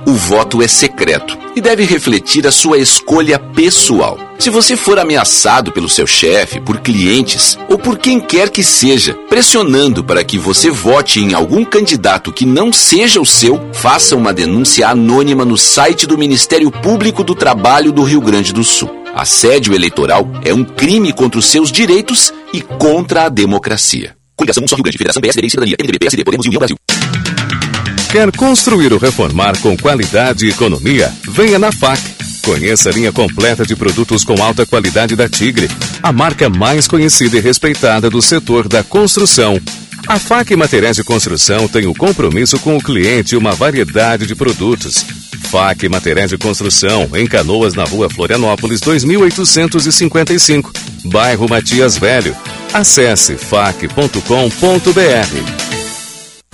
O voto é secreto e deve refletir a sua escolha pessoal. Se você for ameaçado pelo seu chefe, por clientes ou por quem quer que seja, pressionando para que você vote em algum candidato que não seja o seu, faça uma denúncia anônima no site do Ministério Público do Trabalho do Rio Grande do Sul. Assédio eleitoral é um crime contra os seus direitos e contra a democracia. Coligação Só Rio Grande, Federação PSDB e Cidadania, MDB, PSD, Podemos e União Brasil. Quer construir ou reformar com qualidade e economia? Venha na FAC. Conheça a linha completa de produtos com alta qualidade da Tigre, a marca mais conhecida e respeitada do setor da construção. A FAC Materiais de Construção tem o compromisso com o cliente e uma variedade de produtos. FAC Materiais de Construção, em Canoas, na rua Florianópolis, 2855, bairro Matias Velho. Acesse fac.com.br.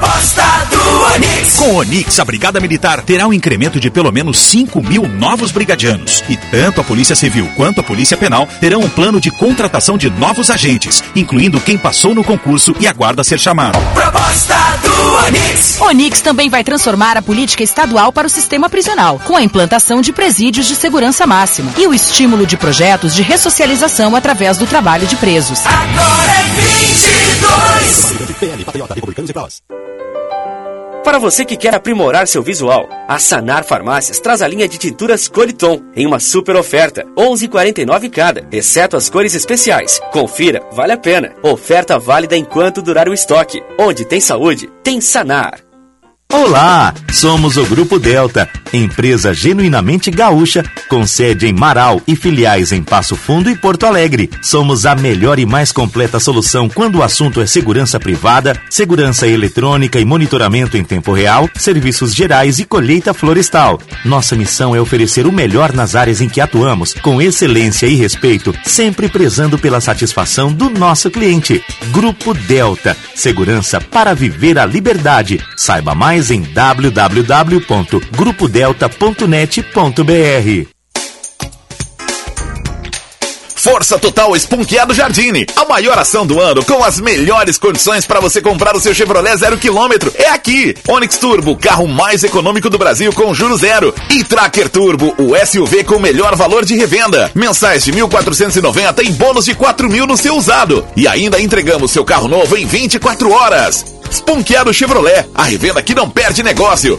Proposta do Onix. Com o Onix, a Brigada Militar terá um incremento de pelo menos 5 mil novos brigadianos. E tanto a Polícia Civil quanto a Polícia Penal terão um plano de contratação de novos agentes, incluindo quem passou no concurso e aguarda ser chamado. Proposta do Onix. Onix também vai transformar a política estadual para o sistema prisional, com a implantação de presídios de segurança máxima e o estímulo de projetos de ressocialização através do trabalho de presos. Agora é 22. Para você que quer aprimorar seu visual, a Sanar Farmácias traz a linha de tinturas Coliton em uma super oferta, 11,49 cada, exceto as cores especiais. Confira, vale a pena. Oferta válida enquanto durar o estoque. Onde tem saúde, tem Sanar. Olá, somos o Grupo Delta, empresa genuinamente gaúcha, com sede em Marau e filiais em Passo Fundo e Porto Alegre. Somos a melhor e mais completa solução quando o assunto é segurança privada, segurança eletrônica e monitoramento em tempo real, serviços gerais e colheita florestal. Nossa missão é oferecer o melhor nas áreas em que atuamos, com excelência e respeito, sempre prezando pela satisfação do nosso cliente. Grupo Delta, segurança para viver a liberdade. Saiba mais em www.grupodelta.net.br. Força Total Esponqueado Jardine. A maior ação do ano com as melhores condições para você comprar o seu Chevrolet zero quilômetro é aqui. Onix Turbo, carro mais econômico do Brasil com juros zero. E Tracker Turbo, o SUV com melhor valor de revenda. Mensais de 1.490 e bônus de 4 mil no seu usado. E ainda entregamos seu carro novo em 24 horas. Esponqueado Chevrolet, a revenda que não perde negócio.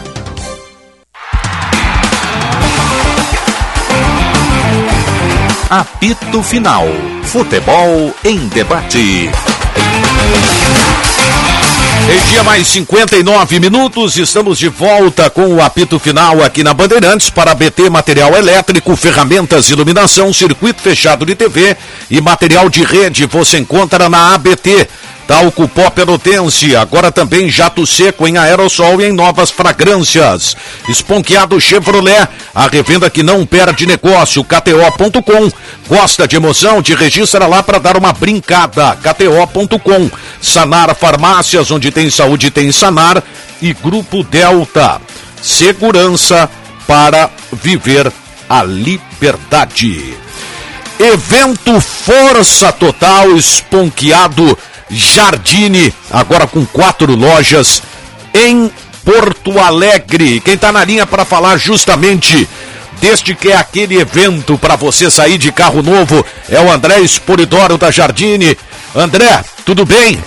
Apito Final. Futebol em debate. Meio-dia mais 59 minutos, estamos de volta com o apito final aqui na Bandeirantes para BT Material Elétrico, ferramentas, iluminação, circuito fechado de TV e material de rede. Você encontra na ABT. Talco Pó Pelotense, agora também jato seco em aerossol e em novas fragrâncias. Esponqueado Chevrolet, a revenda que não perde negócio, KTO.com. Gosta de emoção? Te registra lá para dar uma brincada, KTO.com. Sanar Farmácias, onde tem saúde tem Sanar. E Grupo Delta, segurança para viver a liberdade. Evento Força Total Esponqueado Jardine, agora com quatro lojas em Porto Alegre. Quem está na linha para falar justamente deste que é aquele evento para você sair de carro novo é o André Esporidoro da Jardine. André, tudo bem?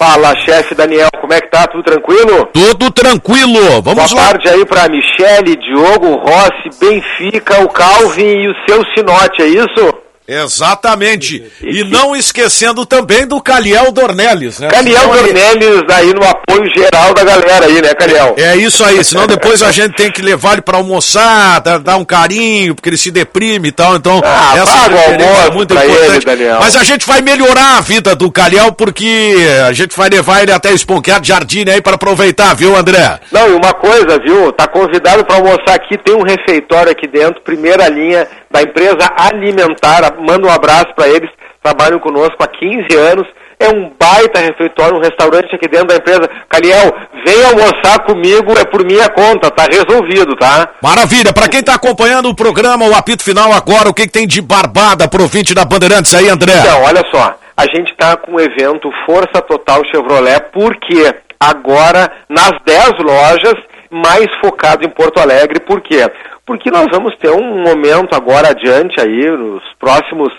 Fala, chefe Daniel, como é que tá? Tudo tranquilo? Tudo tranquilo, vamos Boa lá. tarde aí pra Michele, Diogo, Rossi, Benfica, o Calvin e o seu Sinote, é isso? Exatamente. E não esquecendo também do Caliel Dornelles, né? Caliel Senão ele- Dornelles aí no apoio geral da galera aí, né, Caliel? É isso aí, senão depois a gente tem que levar ele pra almoçar, dar, dar um carinho, porque ele se deprime e tal, então Ah, essa é muito ele, importante. Daniel. Mas a gente vai melhorar a vida do Calhau, porque a gente vai levar ele até Esponqueado Jardim aí para aproveitar, viu, André? Não, e uma coisa, viu? Tá convidado para almoçar aqui, tem um refeitório aqui dentro, primeira linha da empresa Alimentar. Manda um abraço para eles, trabalham conosco há 15 anos. É um baita refeitório, um restaurante aqui dentro da empresa. Caliel, vem almoçar comigo, é por minha conta, tá resolvido, tá? Maravilha, para quem tá acompanhando o programa, o apito final agora, o que, que tem de barbada pro ouvinte da Bandeirantes aí, André? Então, olha só, a gente está com o evento Força Total Chevrolet, porque agora nas 10 lojas, mais focado em Porto Alegre, por quê? Porque nós vamos ter um momento agora adiante aí, nos próximos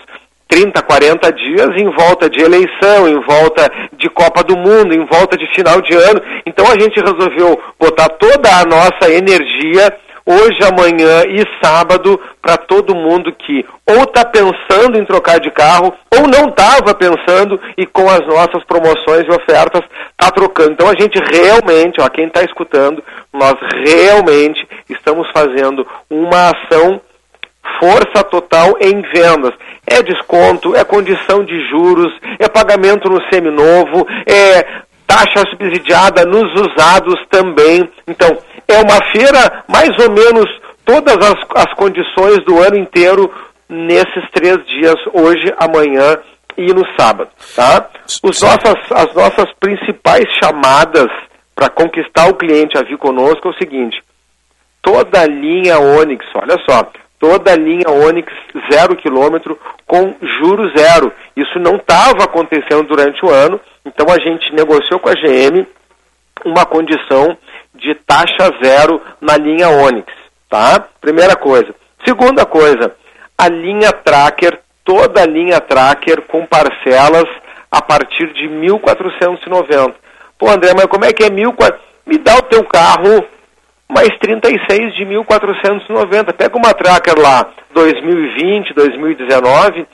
30, 40 dias, em volta de eleição, em volta de Copa do Mundo, em volta de final de ano. Então a gente resolveu botar toda a nossa energia hoje, amanhã e sábado para todo mundo que ou está pensando em trocar de carro ou não estava pensando e com as nossas promoções e ofertas está trocando. Então a gente realmente, ó, quem está escutando, nós realmente estamos fazendo uma ação força total em vendas. É desconto, é condição de juros, é pagamento no seminovo, é taxa subsidiada nos usados também. Então, é uma feira mais ou menos todas as, as condições do ano inteiro nesses três dias, hoje, amanhã e no sábado, tá? Os nossas, as nossas principais chamadas para conquistar o cliente a vir conosco é o seguinte, toda a linha Onix, olha só, toda a linha Onix zero quilômetro com juros zero. Isso não estava acontecendo durante o ano, então a gente negociou com a GM uma condição de taxa zero na linha Onix, tá? Primeira coisa. Segunda coisa, a linha Tracker, toda a linha Tracker com parcelas a partir de 1.490. Pô, André, mas como é que é 1.400? Me dá o teu carro mais 36 de 1.490. Pega uma Tracker lá, 2020, 2019,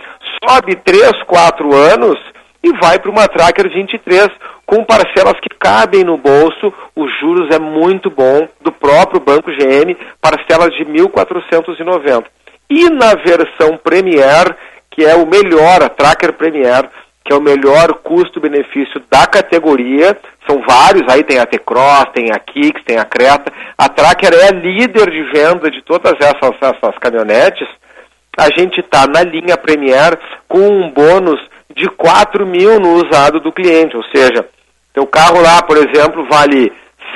sobe 3, 4 anos e vai para uma Tracker 23 com parcelas que cabem no bolso, os juros é muito bom, do próprio Banco GM, parcelas de 1.490. E na versão Premier, que é o melhor, a Tracker Premier, que é o melhor custo-benefício da categoria. São vários, aí tem a T-Cross, tem a Kicks, tem a Creta. A Tracker é a líder de venda de todas essas, essas caminhonetes. A gente está na linha Premier com um bônus de 4 mil no usado do cliente. Ou seja, teu carro lá, por exemplo, vale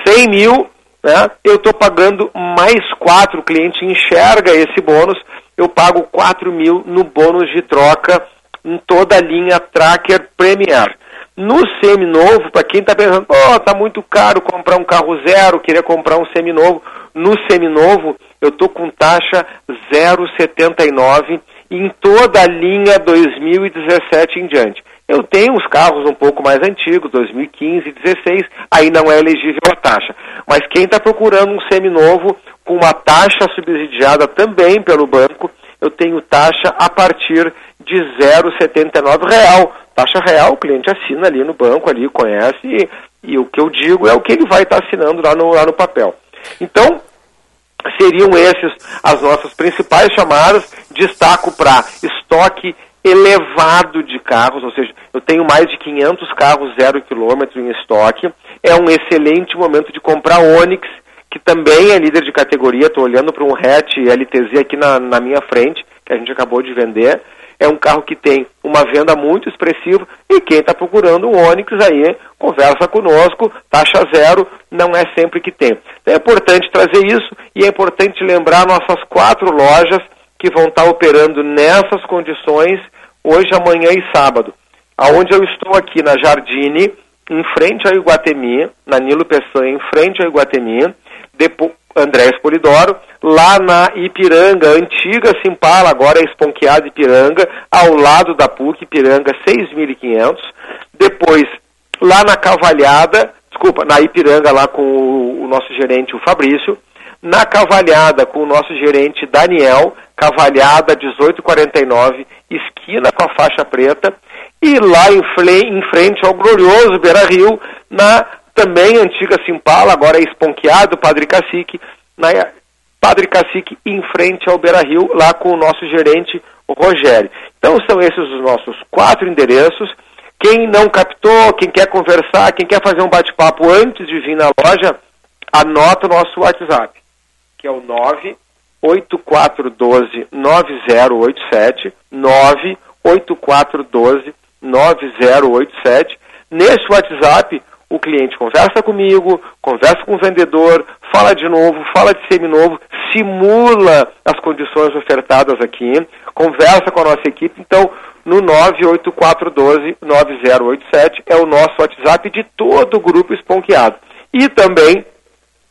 100 mil, né? eu estou pagando mais 4, o cliente enxerga esse bônus, eu pago 4 mil no bônus de troca em toda a linha Tracker Premier. No seminovo, para quem está pensando, oh, tá muito caro comprar um carro zero, queria comprar um seminovo. No seminovo, eu tô com taxa 0,79 em toda a linha 2017 em diante. Eu tenho os carros um pouco mais antigos, 2015, 16, aí não é elegível a taxa. Mas quem está procurando um seminovo com uma taxa subsidiada também pelo banco, eu tenho taxa a partir de 0,79 real. Taxa real, o cliente assina ali no banco, ali conhece, e, e o que eu digo é o que ele vai estar assinando lá no, lá no papel. Então, seriam esses as nossas principais chamadas. Destaco para estoque elevado de carros, ou seja, eu tenho mais de 500 carros zero quilômetro em estoque. É um excelente momento de comprar Onix, que também é líder de categoria. Estou olhando para um hatch LTZ aqui na, na minha frente, que a gente acabou de vender. É um carro que tem uma venda muito expressiva e quem está procurando um Onix aí, conversa conosco, taxa zero, não é sempre que tem. Então é importante trazer isso e é importante lembrar nossas quatro lojas que vão estar operando nessas condições hoje, amanhã e sábado. Aonde eu estou aqui na Jardine, em frente ao Iguatemi, na Nilo Peçanha, em frente ao Iguatemi, depois, Andrés Polidoro, lá na Ipiranga, antiga Simpala, agora é esponqueada Ipiranga, ao lado da PUC, Ipiranga 6.500. Depois, lá na Cavalhada, desculpa, na Ipiranga, lá com o, o nosso gerente, o Fabrício. Na Cavalhada, com o nosso gerente Daniel, Cavalhada 1849, esquina com a faixa preta. E lá em, em frente ao glorioso Beira Rio, na também antiga Simpala, agora é esponqueado, Padre Cacique, na Padre Cacique em frente ao Beira Rio, lá com o nosso gerente, Rogério. Então são esses os nossos quatro endereços. Quem não captou, quem quer conversar, quem quer fazer um bate-papo antes de vir na loja, anota o nosso WhatsApp, que é o 98412 9087, 98412 9087. Nesse WhatsApp, o cliente conversa comigo, conversa com o vendedor, fala de novo, fala de seminovo, simula as condições ofertadas aqui, conversa com a nossa equipe. Então, no 98412-9087 é o nosso WhatsApp de todo o grupo esponqueado. E também,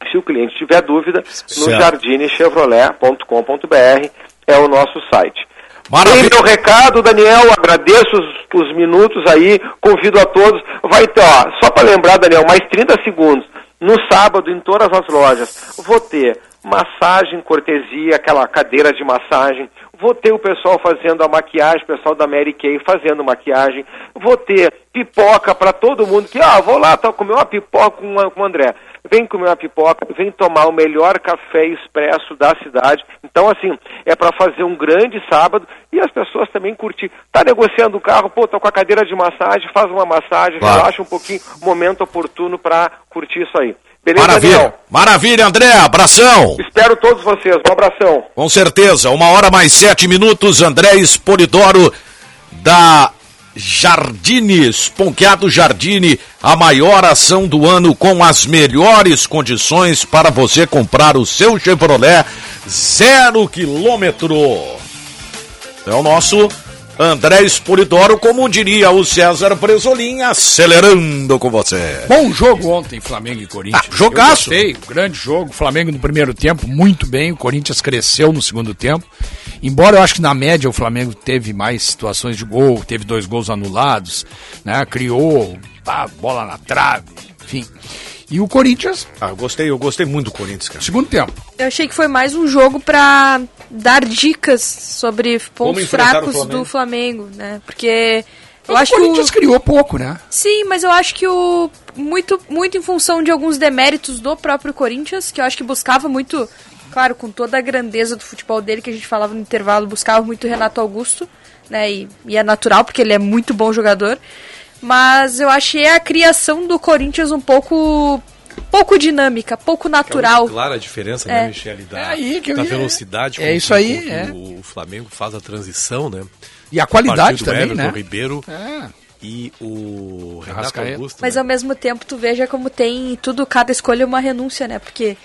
se o cliente tiver dúvida, no jardinechevrolet.com.br é o nosso site. Maravilha. meu recado, Daniel. Agradeço os, os, minutos aí. Convido a todos. Vai ter, ó, só para lembrar, Daniel, mais 30 segundos. No sábado, em todas as lojas, vou ter massagem, cortesia, aquela cadeira de massagem. Vou ter o pessoal fazendo a maquiagem, o pessoal da Mary Kay fazendo maquiagem. Vou ter pipoca para todo mundo que, ah, vou lá tá, comer uma pipoca com, com o André vem comer uma pipoca, vem tomar o melhor café expresso da cidade. Então, assim, é para fazer um grande sábado e as pessoas também curtir. Tá negociando o carro, pô, tô com a cadeira de massagem, faz uma massagem, claro. relaxa um pouquinho, momento oportuno para curtir isso aí. Beleza, Maravilha. Daniel? Maravilha, André. Abração. Espero todos vocês. Um abração. Com certeza. Uma hora mais sete minutos. André Espolidoro da Jardines, Ponqueado Jardine, a maior ação do ano com as melhores condições para você comprar o seu Chevrolet zero quilômetro. É o nosso André Espolidoro, como diria o César Presolim, acelerando com você. Bom jogo ontem, Flamengo e Corinthians. Ah, jogaço. Gostei, grande jogo. Flamengo no primeiro tempo, muito bem. O Corinthians cresceu no segundo tempo. Embora eu acho que na média o Flamengo teve mais situações de gol, teve dois gols anulados, né? Criou, pá, bola na trave, enfim. E o Corinthians. Ah, eu gostei, eu gostei muito do Corinthians, cara. Segundo tempo. Eu achei que foi mais um jogo para dar dicas sobre pontos fracos Flamengo? do Flamengo, né? Porque eu mas acho o Corinthians que o... criou pouco, né? Sim, mas eu acho que o muito muito em função de alguns deméritos do próprio Corinthians, que eu acho que buscava muito claro, com toda a grandeza do futebol dele, que a gente falava no intervalo, buscava muito Renato Augusto, né? E, e é natural, porque ele é muito bom jogador. Mas eu achei a criação do Corinthians um pouco pouco dinâmica, pouco natural. É clara a diferença, né, é. né, Michele, da, é aí que da velocidade é isso aí, é. o, o Flamengo faz a transição, né? E a qualidade também, Everton, né? Ribeiro é. e o Renato Augusto. Mas né? ao mesmo tempo tu veja como tem tudo, cada escolha é uma renúncia, né? Porque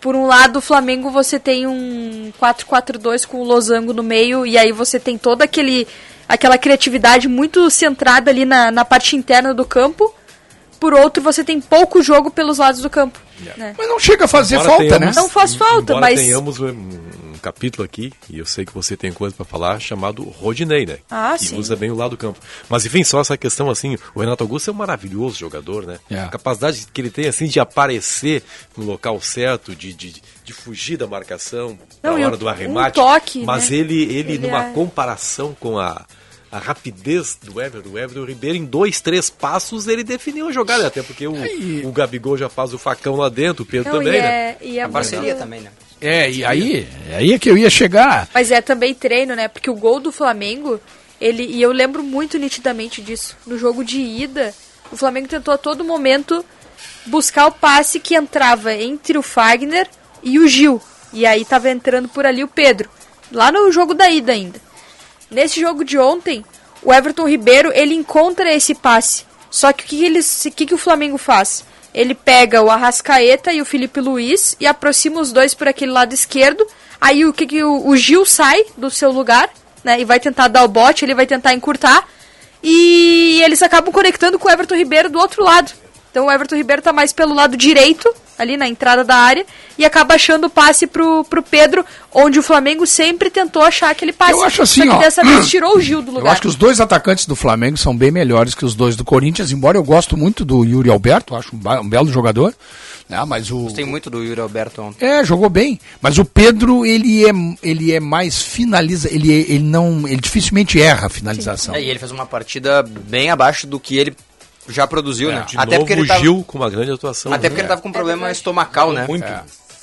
por um lado, o Flamengo você tem um 4-4-2 com o losango no meio, e aí você tem toda aquele, aquela criatividade muito centrada ali na, na parte interna do campo. Por outro, você tem pouco jogo pelos lados do campo. Yeah. Né? Mas não chega a fazer embora falta, tenhamos, né? Não faz falta, embora mas. tenhamos um capítulo aqui, e eu sei que você tem coisa para falar, chamado Rodinei, né? Ah, que sim. usa bem o lado do campo. Mas enfim, só essa questão assim, o Renato Augusto é um maravilhoso jogador, né? É. A capacidade que ele tem assim de aparecer no local certo, de, de, de fugir da marcação Não, na hora do arremate. um toque, mas né? ele, ele, Ele numa é- comparação com a a rapidez do Everton, o Everton Ribeiro em dois, três passos ele definiu a jogada, até porque o, o Gabigol já faz o facão lá dentro, o Pedro Não, também, e né? é, e é A parceria muito- também, né? É, e aí, aí é que eu ia chegar. Mas é também treino, né? Porque o gol do Flamengo, ele e eu lembro muito nitidamente disso. No jogo de ida, o Flamengo tentou a todo momento buscar o passe que entrava entre o Fagner e o Gil. E aí tava entrando por ali o Pedro. Lá no jogo da ida ainda. Nesse jogo de ontem, o Everton Ribeiro, ele encontra esse passe. Só que o que, eles, o que, que o Flamengo faz? Ele pega o Arrascaeta e o Felipe Luiz e aproxima os dois por aquele lado esquerdo. Aí o que, que o, o Gil sai do seu lugar, né? E vai tentar dar o bote, ele vai tentar encurtar. E eles acabam conectando com o Everton Ribeiro do outro lado. Então o Everton Ribeiro tá mais pelo lado direito, ali na entrada da área, e acaba achando o passe pro, pro Pedro, onde o Flamengo sempre tentou achar aquele passe. Eu acho assim, Só que ó, dessa vez tirou o Gil do Eu lugar. acho que os dois atacantes do Flamengo são bem melhores que os dois do Corinthians, embora eu gosto muito do Yuri Alberto, acho um, um belo jogador. Né, mas o, Gostei muito do Yuri Alberto ontem. É, jogou bem. Mas o Pedro, ele é, ele é mais finaliza, ele, é- ele não, ele dificilmente erra a finalização. É, e ele fez uma partida bem abaixo do que ele já produziu, É, né? De Até novo, porque ele o tava, Gil com uma grande atuação. até porque ele tava com um problema estomacal, né? Muito.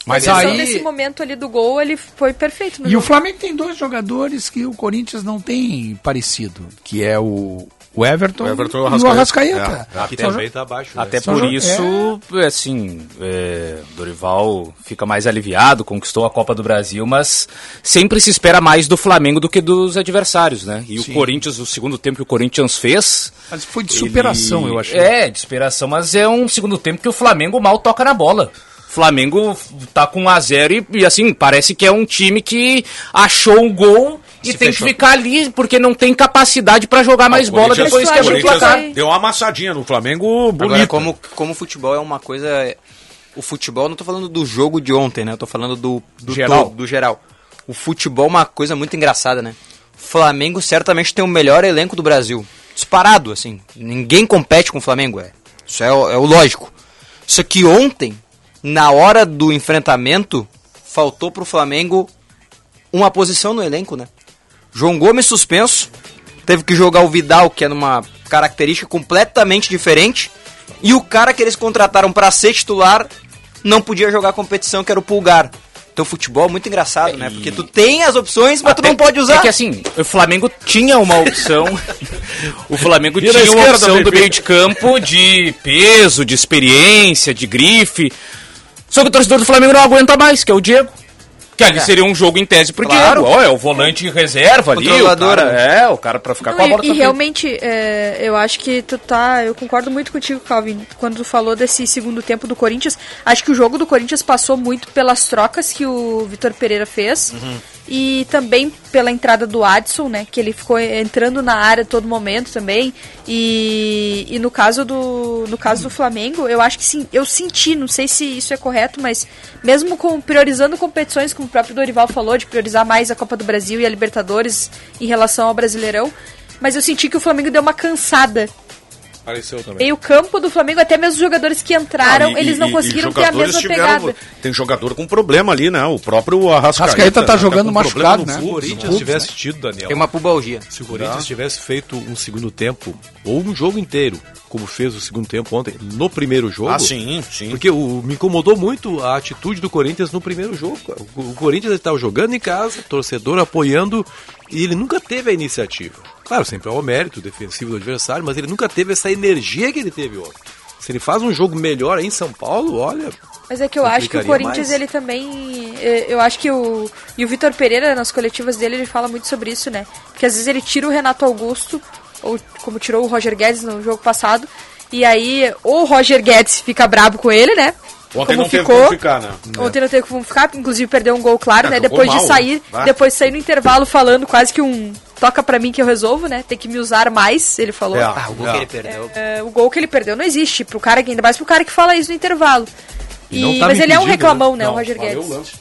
Mas a aí- nesse momento ali do gol, ele foi perfeito no E o jogo. Flamengo tem dois jogadores que o Corinthians não tem parecido, que é o, o Everton, O Everton e o e o Arrascaeta. É. São também tá abaixo, né? Até Só por jo- isso, assim, é, Dorival fica mais aliviado, conquistou a Copa do Brasil, mas sempre se espera mais do Flamengo do que dos adversários, né? E Sim. o Corinthians, o segundo tempo que o Corinthians fez. Mas foi de superação, eu achei. É, de superação, mas é um segundo tempo que o Flamengo mal toca na bola. O Flamengo tá com 1 a 0 e, e, assim, parece que é um time que achou um gol e Se tem fechou. que ficar ali porque não tem capacidade pra jogar mais Ah, o bola depois que abre o placar. Deu uma amassadinha no Flamengo bonito. Agora, como, como o futebol é uma coisa. O futebol, eu não tô falando do jogo de ontem, né? Eu tô falando do, do Geral. todo, do geral. O futebol é uma coisa muito engraçada, né? O Flamengo certamente tem o melhor elenco do Brasil. Disparado, assim. Ninguém compete com o Flamengo, é. Isso é, o- é o lógico. Só que ontem, na hora do enfrentamento, faltou pro Flamengo uma posição no elenco, né? João Gomes suspenso, teve que jogar o Vidal, que é numa característica completamente diferente, e o cara que eles contrataram para ser titular não podia jogar a competição, que era o Pulgar. Então futebol é muito engraçado, né? Porque tu tem as opções, mas tu não pode usar. É que assim, o Flamengo tinha uma opção. o Flamengo tinha uma opção do meio de campo de peso, de experiência, de grife. Só que o torcedor do Flamengo não aguenta mais, que é o Diego. Que ali É. seria um jogo em tese pro Claro. Diego. Ó, é o volante reserva ali. O cara, é, o cara pra ficar Não, com a e- bola. e, também. realmente, é, eu acho que tu tá. Eu concordo muito contigo, Calvin, quando tu falou desse segundo tempo do Corinthians. Acho que o jogo do Corinthians passou muito pelas trocas que o Vitor Pereira fez. E também pela entrada do Adson, né? Que ele ficou entrando na área todo momento também. E, e no caso do no caso do Flamengo, eu acho que sim, eu senti, não sei se isso é correto, mas mesmo com priorizando competições, como o próprio Dorival falou, de priorizar mais a Copa do Brasil e a Libertadores em relação ao Brasileirão, mas eu senti que o Flamengo deu uma cansada. Apareceu também. E o campo do Flamengo, até mesmo os jogadores que entraram, Não, e- eles não e- conseguiram e ter a mesma tiveram- pegada. Tem jogador com problema ali, né? O próprio Arrascaeta. Arrascaeta tá jogando com machucado, problema no né? Se o Corinthians no tivesse tido, Daniel. Tem uma pubalgia. Se o Corinthians tivesse feito um segundo tempo, ou um jogo inteiro, como fez o segundo tempo ontem, no primeiro jogo. Ah, sim, sim. Porque o, me incomodou muito a atitude do Corinthians no primeiro jogo. O, o Corinthians estava jogando em casa, torcedor apoiando, e ele nunca teve a iniciativa. Claro, sempre há o mérito defensivo do adversário, mas ele nunca teve essa energia que ele teve ontem. Se ele faz um jogo melhor aí em São Paulo, olha. Mas é que eu acho que o Corinthians, mais. ele também. eh, Eu acho que o. E o Vitor Pereira, nas coletivas dele, ele fala muito sobre isso, né? Porque às vezes ele tira o Renato Augusto, ou como tirou o Roger Guedes no jogo passado, e aí ou o Roger Guedes fica brabo com ele, né? Ontem como não teve ficou. como ficar, né? Ontem não teve como ficar, inclusive perdeu um gol claro, É, né? Depois mal, de sair, né? depois de sair no intervalo falando quase que um toca pra mim que eu resolvo, né? Tem que me usar mais, ele falou. É, Ah, o gol é. que ele perdeu. É, o gol que ele perdeu não existe pro cara que ainda mais pro cara que fala isso no intervalo. E não E- tava mas ele é um impedido, reclamão, né, Não, o Roger Guedes. o lance.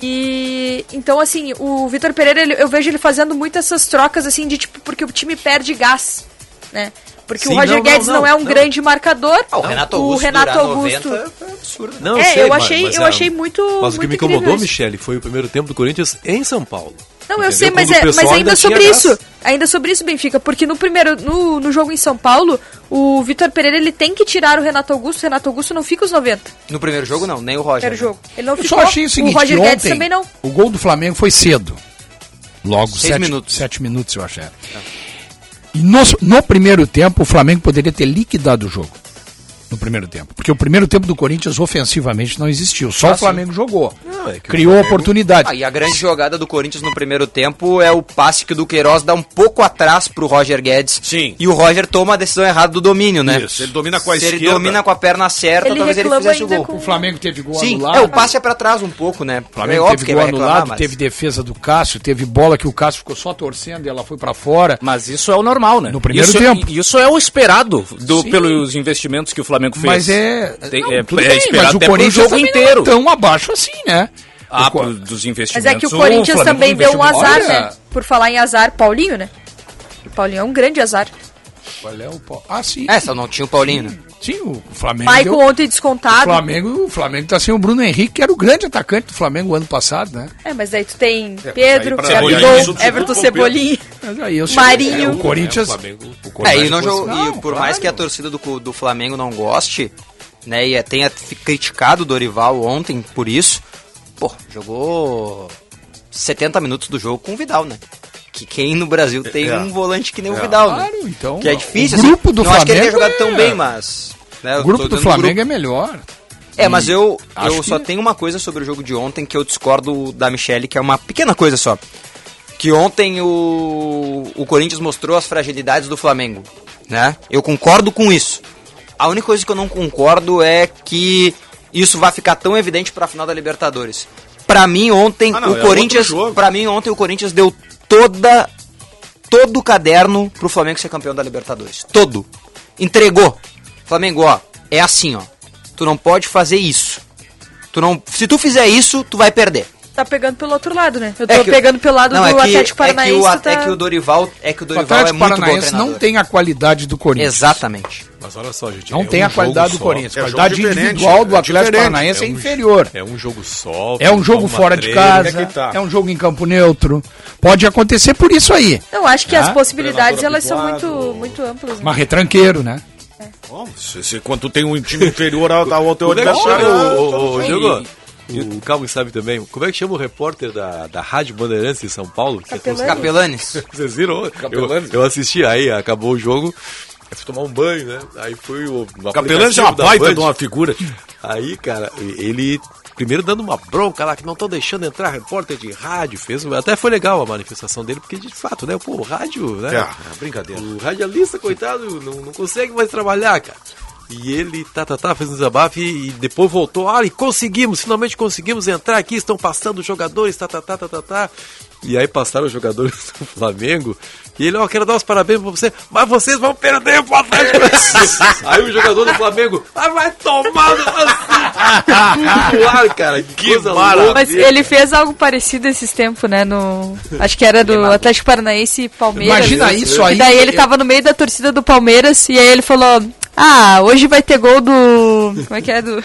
E então assim, o Vitor Pereira, ele- eu vejo ele fazendo muito essas trocas assim de tipo porque o time perde gás, né? Porque Sim, o Roger não, Guedes não, não, é um não. grande marcador. Ah, o Renato o Augusto Renato durar Augusto 90 é absurdo. Não, É, sei, eu achei- mas eu é- achei muito- Mas o que me incrível incomodou, isso. Michele, foi o primeiro tempo do Corinthians em São Paulo. Não, eu Entendeu? sei, mas, o é, mas ainda ainda sobre isso. gás. Ainda sobre isso, Benfica, porque no primeiro, no, no jogo em São Paulo, o Vitor Pereira ele tem que tirar o Renato Augusto. O Renato Augusto não fica os 90. No primeiro jogo, não, nem o Roger. Primeiro jogo. Ele não Eu ficou. só achei o seguinte, Roger Guedes ontem, também não. o gol do Flamengo foi cedo. Logo, Seis sete minutos. Sete minutos, eu achei. E no, no primeiro tempo, o Flamengo poderia ter liquidado o jogo. No primeiro tempo. Porque o primeiro tempo do Corinthians ofensivamente não existiu. Só Ah, o Flamengo jogou. Não, é Criou Flamengo- oportunidade. Ah, e a grande jogada do Corinthians no primeiro tempo é o passe que o Duqueiroz dá um pouco atrás pro Roger Guedes. Sim. E o Roger toma a decisão errada do domínio, né? Isso, ele domina com a Se ele esquerda. domina com a perna certa, Ele talvez ele fizesse o gol. com- O Flamengo teve gol Sim, anulado. é, o passe é pra trás um pouco, né? O Flamengo é óbvio teve que gol ele anulado, mas... teve defesa do Cássio, teve bola que o Cássio ficou só torcendo e ela foi pra fora. Mas isso é o normal, né? No primeiro isso, tempo. Isso é o esperado do, Sim. pelos investimentos que o Flamengo fez. Mas é. Tem- não, é, tudo é bem, esperado mas o Corinthians jogo inteiro. não é tão abaixo assim, né? Ah, O dos Mas investimentos. é que o Corinthians Flamengo também deu um azar, Olha- né? Por falar em azar, Paulinho, né? O Paulinho é um grande azar. Qual é o? Ah, sim. É, só não tinha o Paulinho, né? Sim, o Flamengo. Maicon deu- ontem O descontado. Flamengo, o Flamengo tá sem o Bruno Henrique, que era o grande atacante do Flamengo ano passado, né? É, mas daí tu tem aí Pedro, pra- Gabigol, Everton o Cebolinha. Mas aí eu Marinho. É, o Corinthians. É, o Flamengo- o É, e, não jogou- e Não, por claro. mais que a torcida do, do Flamengo não goste, né, e tenha criticado o Dorival ontem por isso, pô, jogou 70 minutos do jogo com o Vidal, né? Que quem no Brasil tem É. um volante que nem o É. Vidal, né? Claro, então. Que é difícil, o grupo assim. do não acho que ele tenha Flamengo jogado tão é- bem, mas... né, O grupo do Flamengo é melhor. É, mas eu, eu só que- tenho uma coisa sobre o jogo de ontem que eu discordo da Michelle, que é uma pequena coisa só. Que ontem o, o Corinthians mostrou as fragilidades do Flamengo, né? Eu concordo com isso. A única coisa que eu não concordo é que isso vai ficar tão evidente pra final da Libertadores. Pra mim ontem Ah, não, o é Corinthians, para mim ontem o Corinthians deu toda todo o caderno pro Flamengo ser campeão da Libertadores. Todo. Entregou. Flamengo, ó, é assim, ó. Tu não pode fazer isso. Tu não, se tu fizer isso, tu vai perder. Tá pegando pelo outro lado, né? Eu tô É que- pegando pelo lado Não, do é que, Atlético é Paranaense. que o, tu tá... é que o Dorival, é que o O Dorival é Atlético muito bom Paranaense treinador. não tem a qualidade do Corinthians. Exatamente. Mas olha só, gente. Não é tem um a qualidade jogo do. Corinthians. É A jogo qualidade individual do é Atlético. Paranaense é, um- inferior. É um jogo só. É um jogo fora de casa, é tá. é um jogo em campo neutro. Pode acontecer por isso aí. Não, acho que Ah, as possibilidades treinador elas são muito, muito amplas. Né? Mas retranqueiro, né? Bom, se, se, quando tu tem um time inferior ao, ao teu é adversário, o, o, o, Sim. Diogo? O Calmo sabe também. Como é que chama o repórter da, da Rádio Bandeirantes em São Paulo? Que Capelani. Capelanes. Vocês viram? Eu, Capelanes. eu assisti aí, acabou o jogo. Eu fui tomar um banho, né? Aí foi o. o Capelães é uma baita Band. de uma figura. Aí, cara, ele primeiro dando uma bronca lá que não estão deixando entrar repórter de rádio, fez, até foi legal a manifestação dele, porque de fato, né, pô, o rádio, né? É, é brincadeira. O radialista, coitado, não, não consegue mais trabalhar, cara. E ele, tá, tá, tá, fez um desabafo e, e depois voltou. Ah, e conseguimos, finalmente conseguimos entrar aqui, estão passando os jogadores, tá, tá, tá, tá, tá, tá. E aí passaram os jogadores do Flamengo. E ele, ó, quero dar os parabéns pra você, mas vocês vão perder pro Atlético. aí o jogador do Flamengo, ah, vai tomar no assim. ar, cara, que, coisa louca. Mas ele fez algo parecido esses tempos, né? No... Acho que era do Atlético Paranaense e Palmeiras. Imagina isso E aí. daí ele tava no meio da torcida do Palmeiras e aí ele falou: Ah, hoje vai ter gol do. Como é que é? Do.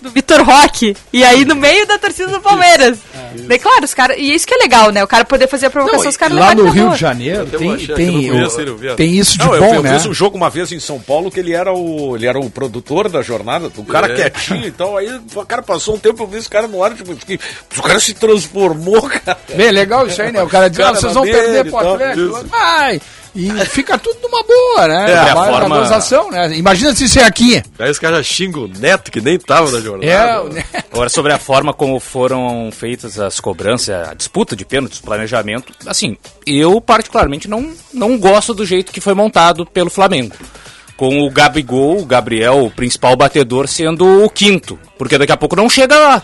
Do Vitor Roque. E aí no meio da torcida do Palmeiras. Daí, claro, os caras. E isso que é legal, né? O cara poder fazer a provocação, Não, os caras lá no Rio de Janeiro Eu tem, que tem, eu tem isso de Não, eu, bom, eu né? fiz um jogo uma vez em São Paulo que ele era o, ele era o produtor da jornada, o cara É. quietinho, então aí o cara passou um tempo, eu vi esse cara no ar, tipo, que, o cara se transformou, cara. Bem, legal isso aí, né? O cara diz, Cara ah, vocês vão dele perder e pro tal, Atlético. Vai! E fica tudo numa boa, né? É, a forma- gozação, né? Imagina se isso é aqui. Aí os caras xingam o Neto, que nem tava na jornada. É, o- né? Agora, sobre a forma como foram feitas as cobranças, a disputa de pênaltis, o planejamento, assim, eu particularmente não, não gosto do jeito que foi montado pelo Flamengo. Com o Gabigol, o Gabriel, o principal batedor, sendo o quinto. Porque daqui a pouco não chega lá.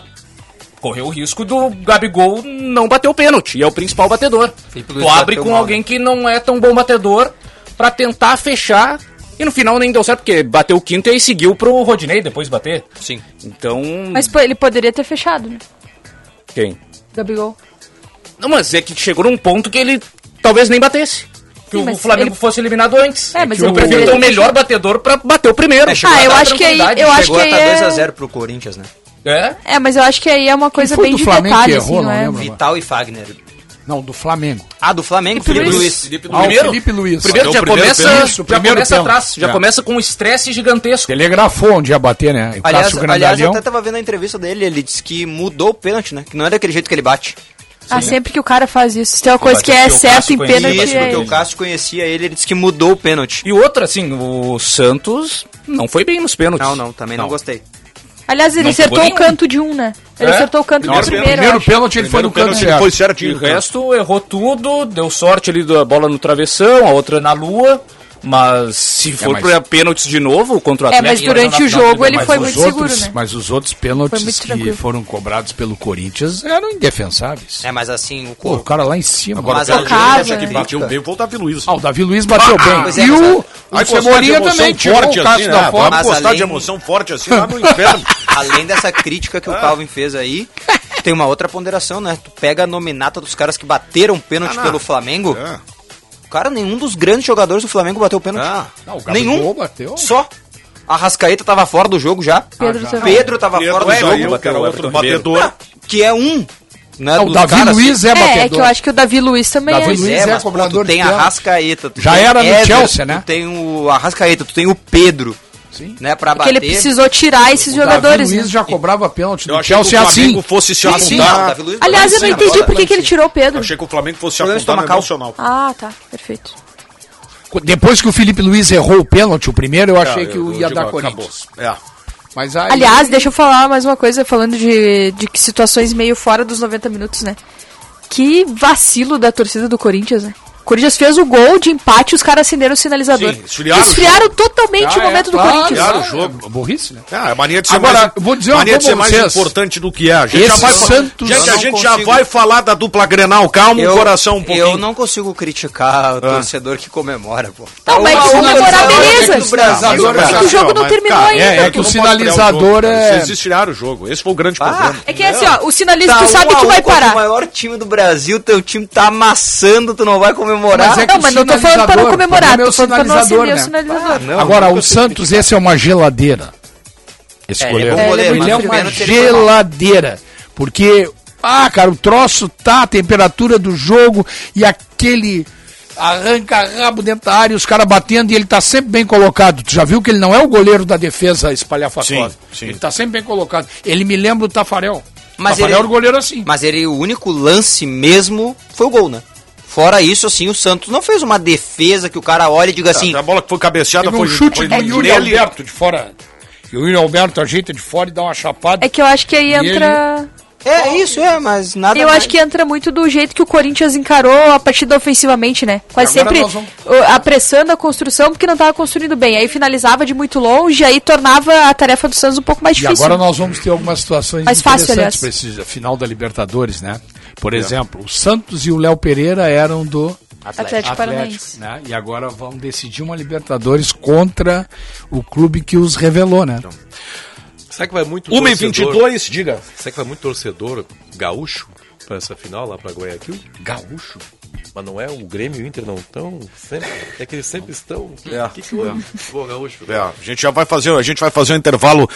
Correu o risco do Gabigol não bater o pênalti, e é o principal batedor. Tu abre com mal, alguém que não é tão bom batedor pra tentar fechar. E no final nem deu certo, porque bateu o quinto e aí seguiu pro Rodinei depois bater. Sim. Então. Mas pô, ele poderia ter fechado, né? Quem? Gabigol. Não, mas é que chegou num ponto que ele talvez nem batesse. Que Sim, o Flamengo ele- fosse eliminado antes. É, mas eu ele- prefiro ter o melhor batedor pra bater o primeiro. É, Ah, a eu acho que aí- eu acho chegou que a estar aí é- 2x0 pro Corinthians, né? É? É, mas eu acho que aí é uma coisa bem do de Flamengo detalhe, que errou, assim, não não é? lembro. Vital e Fagner. Não, do Flamengo. Ah, do Flamengo, Felipe Felipe Luiz. Luiz. Felipe Ah, o primeiro, Felipe Luiz. primeiro já primeiro começa, pênalti. Já primeiro começa pênalti. atrás, já É. começa com um estresse gigantesco. Telegrafou onde ia bater, né? O Aliás, aliás, eu até tava vendo a entrevista dele, ele disse que mudou o pênalti, né? Que não é daquele jeito que ele bate. Ah, sempre que o cara faz isso. Se tem uma coisa que é certo em pênalti, Isso, é porque o. Cássio conhecia ele, ele disse que mudou o pênalti. E outra, assim, o Santos não foi bem nos pênaltis. Não, não, também não, gostei. Aliás, ele Não acertou o canto de um, né? Ele É? acertou o canto do Primeiro primeiro. pênalti ele foi no canto certo. foi E certinho. o resto errou tudo, deu sorte ali da bola no travessão, a outra na lua. Mas se for mas- pra pênaltis de novo contra o É, Atlético... mas durante o final, jogo ele foi os muito outros, seguro, né? Mas os outros pênaltis que tranquilo. foram cobrados pelo Corinthians eram indefensáveis. É, mas assim, o Pô, o cara lá em cima. Agora, Mas a casa, essa que né? bateu bem foi o Davi Luiz. Ah, o Davi Luiz bateu bem. pois é, e o, a- o Aí Cebolinha também emoção tirou forte o Cássio assim, da né? foto. Vamos de emoção forte assim lá no inferno. além dessa crítica que o Calvin fez aí, tem uma outra ponderação, né? Tu pega a nominata dos caras que bateram pênalti Ah, pelo Flamengo. É. Cara, nenhum dos grandes jogadores do Flamengo bateu pênalti. Ah. Não, o Gabigol Nenhum. bateu. Só. A Rascaeta tava fora do jogo já. Pedro já. também. Pedro tava Pedro fora do saiu, jogo. que era outro batedor. Que é um. Né, Não, o dos Davi caras, Luiz é É, batedor. é que eu acho que o Davi Luiz também Davi é. Luiz é, é mas, pô, cobrador tu tem a. Rascaeta. Tu Já tem era no Chelsea, né? Tu tem o Arrascaeta, tu tem o Pedro. Sim. Né, pra Porque ele bater. precisou tirar esses O Davi jogadores. Luiz né? já cobrava pênalti Eu do achei que o Chelsea Flamengo assim. fosse se Sim, sim, afundar. não, Davi Luiz Aliás, eu não entendi agora- por que ele tirou o Eu Pedro. achei que o Flamengo fosse se afundar no emocional. Ah, tá. Perfeito. Depois que o Felipe Luiz errou o pênalti, o primeiro, eu achei É, que eu ia digo, dar acabou. Corinthians. É. Mas aí, Aliás, deixa eu falar mais uma coisa, falando de, de situações meio fora dos 90 minutos, né? Que vacilo da torcida do Corinthians, né? Corinthians fez o gol de empate e os caras acenderam o sinalizador. Sim, esfriaram o Esfriaram totalmente Ah, o momento é, do claro, Corinthians. Esfriaram o jogo. burrice, né? Ah, a mania de ser Agora, mais, eu vou dizer uma mania de ser pra mais vocês. importante do que é. A gente Esse já vai, Santos- gente, Eu a gente já vai falar da dupla Grenal. Calma o coração um pouquinho. Eu não consigo criticar o torcedor que comemora, pô. Não, mas se uma comemorar, coisa- beleza. Mas, o jogo não mas, terminou ainda. é, é que o sinalizador é- Vocês estiraram o jogo. Esse foi o grande Ah, problema. É que é assim, ó, o sinalista, Tá tu sabe que vai parar. O maior time do Brasil, teu time tá amassando, tu não vai comemorar. Mas é Não, mas não tô falando pra não comemorar, problema é tô o falando pra não sinalizador, né? sinalizador. Não, Agora, o Santos, esse é uma geladeira. Esse É, ele é goleiro. goleiro, ele é no uma mal. geladeira. Porque, ah, cara, o troço tá, a temperatura do jogo e aquele arranca rabo dentro da área, os caras batendo e ele tá sempre bem colocado. Tu já viu que ele não é o goleiro da defesa espalhafatosa. Sim, sim. Ele tá sempre bem colocado. Ele me lembra o Tafarel. Mas Tafarel ele- era o goleiro assim. Mas ele, o único lance mesmo foi o gol, né? Fora isso, assim, o Santos não fez uma defesa que o cara olha e diga assim. a bola que foi cabeceada Teve um foi chute foi do Yuri. Alberto de fora. E o Yuri Alberto ajeita de fora e dá uma chapada. É que eu acho que aí E entra. É isso, é, mas nada Eu mais. acho que entra muito do jeito que o Corinthians encarou a partida ofensivamente, né? Quase sempre vamos- apressando a construção porque não tava construindo bem. Aí finalizava de muito longe, aí tornava a tarefa do Santos um pouco mais E difícil. agora nós vamos ter algumas situações Mais fácil, interessantes para esse final da Libertadores, né? Por exemplo, o Santos e o Léo Pereira eram do Atlético Paranaense. né? E agora vão decidir uma Libertadores contra o clube que os revelou, né? Será que vai muito 1 e torcedor- 22, diga. Será que vai muito torcedor gaúcho pra essa final lá pra Guayaquil? Gaúcho? Mas não é o Grêmio e o Inter não estão? Sempre, é que eles sempre estão. É, O que, que houve? Pô, gaúcho. É, a gente já vai fazer, a gente vai fazer um intervalo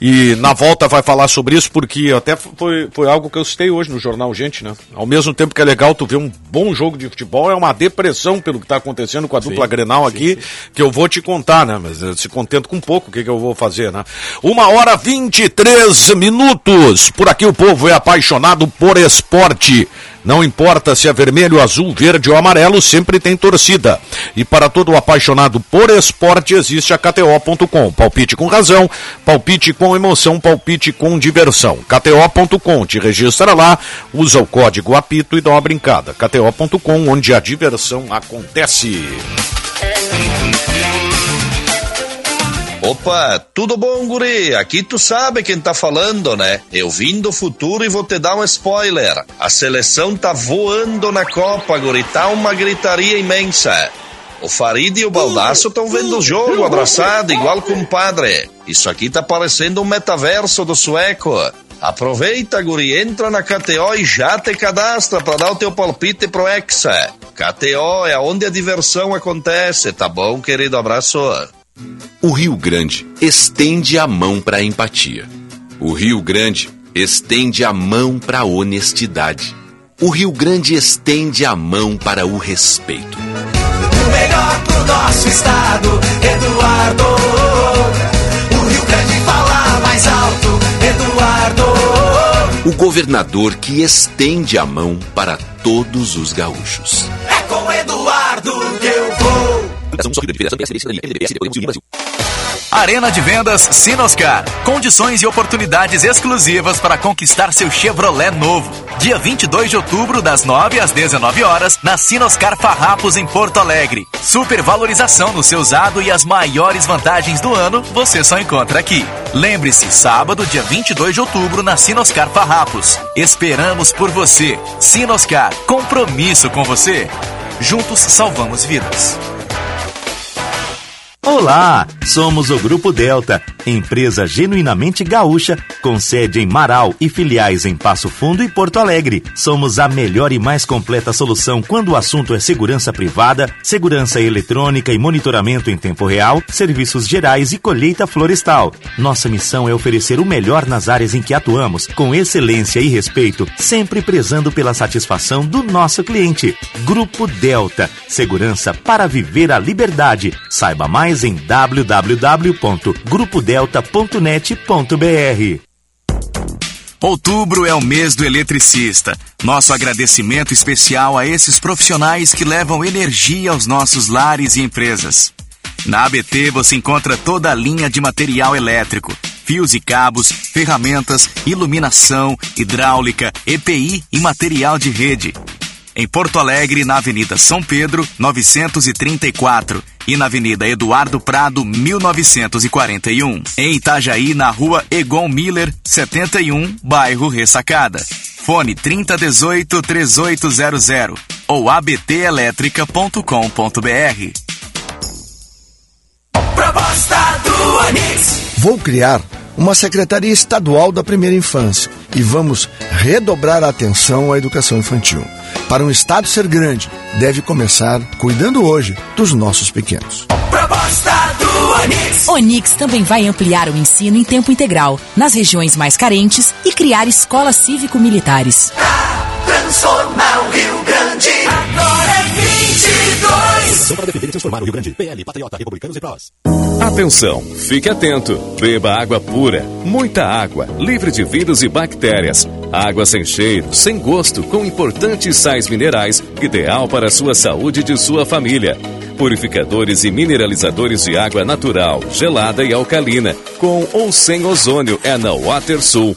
e na volta vai falar sobre isso, porque até foi, foi algo que eu citei hoje no jornal Gente, né? Ao mesmo tempo que é legal tu ver um bom jogo de futebol, é uma depressão pelo que tá acontecendo com a dupla Grenal aqui, que eu vou te contar, né? Mas eu se contento com pouco, o que, que eu vou fazer, né? Uma hora 23 minutos. Por aqui o povo é apaixonado por esporte. Não importa se é vermelho, azul, verde ou amarelo, sempre tem torcida. E para todo apaixonado por esporte existe a KTO.com. Palpite com razão, palpite com emoção, palpite com diversão. KTO.com, te registra lá, usa o código APITO e dá uma brincada. KTO.com, onde a diversão acontece. Opa, tudo bom, guri? Aqui tu sabe quem tá falando, né? Eu vim do futuro e vou te dar um spoiler. A seleção tá voando na Copa, guri. Tá uma gritaria imensa. O Farid e o Baldaço estão vendo o jogo abraçado, igual compadre. Isso aqui tá parecendo um metaverso do sueco. Aproveita, guri, entra na KTO e já te cadastra para dar o teu palpite pro Hexa. KTO é onde a diversão acontece, tá bom, querido? Abraço. O Rio Grande estende a mão para a empatia. O Rio Grande estende a mão para a honestidade. O Rio Grande estende a mão para o respeito. O melhor do nosso estado, Eduardo. O Rio Grande fala mais alto, Eduardo. O governador que estende a mão para todos os gaúchos. É com Eduardo. Arena de Vendas Sinoscar. Condições e oportunidades exclusivas para conquistar seu Chevrolet novo. Dia 22 de outubro, das 9 às 19 horas, na Sinoscar Farrapos, em Porto Alegre. Supervalorização no seu usado e as maiores vantagens do ano você só encontra aqui. Lembre-se, sábado, dia 22 de outubro, na Sinoscar Farrapos. Esperamos por você. Sinoscar, compromisso com você. Juntos salvamos vidas. Olá, somos o Grupo Delta, empresa genuinamente gaúcha, com sede em Marau e filiais em Passo Fundo e Porto Alegre. Somos a melhor e mais completa solução quando o assunto é segurança privada, segurança eletrônica e monitoramento em tempo real, serviços gerais e colheita florestal. Nossa missão é oferecer o melhor nas áreas em que atuamos, com excelência e respeito, sempre prezando pela satisfação do nosso cliente. Grupo Delta, segurança para viver a liberdade. Saiba mais em www.grupodelta.net.br. Outubro é o mês do eletricista. Nosso agradecimento especial a esses profissionais que levam energia aos nossos lares e empresas. Na ABT você encontra toda a linha de material elétrico, fios e cabos, ferramentas, iluminação, hidráulica, EPI e material de rede. Em Porto Alegre, na Avenida São Pedro, 934 e na Avenida Eduardo Prado, 1941. Em Itajaí, na Rua Egon Miller, 71, bairro Ressacada. Fone 3018-3800 ou abtelétrica.com.br. Proposta do Onix. Vou criar uma Secretaria Estadual da Primeira Infância e vamos redobrar a atenção à educação infantil. Para um Estado ser grande, deve começar cuidando hoje dos nossos pequenos. Proposta do Onix. Onix também vai ampliar o ensino em tempo integral nas regiões mais carentes e criar escolas cívico-militares. Transformar o Rio Grande. Agora é 22. Para defender e transformar o Rio Grande. PL, Patriota, Republicanos e Prós. Atenção, fique atento. Beba água pura, muita água, livre de vírus e bactérias. Água sem cheiro, sem gosto, com importantes sais minerais, ideal para a sua saúde e de sua família. Purificadores e mineralizadores de água natural, gelada e alcalina, com ou sem ozônio é na WaterSul.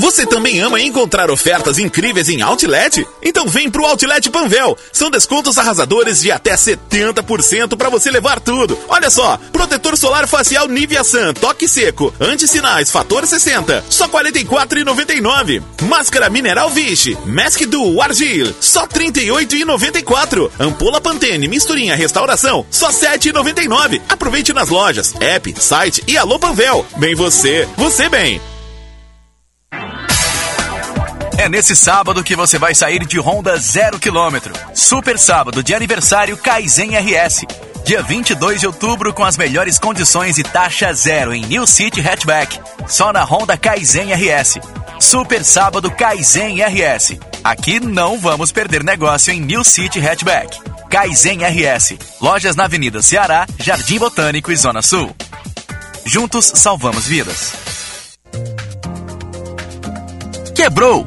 Você também ama encontrar ofertas incríveis em Outlet? Então vem pro Outlet Panvel. São descontos arrasadores de até 70% para você levar tudo. Olha só, protetor solar facial Nivea Sun, toque seco, anti-sinais, fator 60, só R$ 44,99. Máscara mineral Vichy, Mask Duo Argil, só R$ 38,94. Ampola Pantene misturinha restauração, só R$ 7,99. Aproveite nas lojas, app, site e Alô Panvel. Bem você, você bem. É nesse sábado que você vai sair de Honda zero quilômetro. Super sábado de aniversário Kaizen RS. Dia 22 de outubro com as melhores condições e taxa zero em New City Hatchback. Só na Honda Kaizen RS. Super sábado Kaizen RS. Aqui não vamos perder negócio em New City Hatchback. Kaizen RS. Lojas na Avenida Ceará, Jardim Botânico e Zona Sul. Juntos salvamos vidas. Quebrou?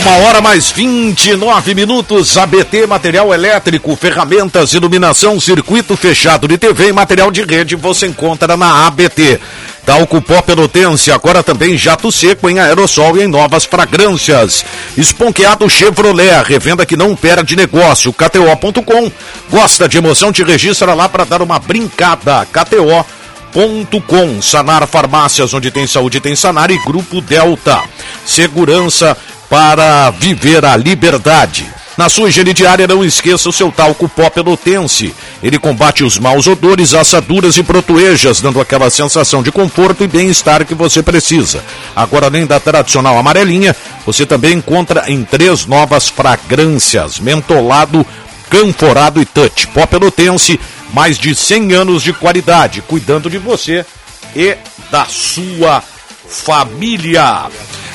Uma hora mais 29 minutos. ABT Material Elétrico, ferramentas, iluminação, circuito fechado de TV e material de rede você encontra na ABT. Talco Pó Pelotense, agora também jato seco em aerossol e em novas fragrâncias. Esponqueado Chevrolet, revenda que não perde negócio. KTO.com. Gosta de emoção? Te registra lá para dar uma brincada. KTO. Com Sanar Farmácias, onde tem saúde, tem Sanar e Grupo Delta. Segurança para viver a liberdade. Na sua higiene diária, não esqueça o seu talco pó pelotense. Ele combate os maus odores, assaduras e protuejas, dando aquela sensação de conforto e bem-estar que você precisa. Agora, além da tradicional amarelinha, você também encontra em três novas fragrâncias: mentolado, canforado e touch. Pó pelotense, mais de 100 anos de qualidade, cuidando de você e da sua família.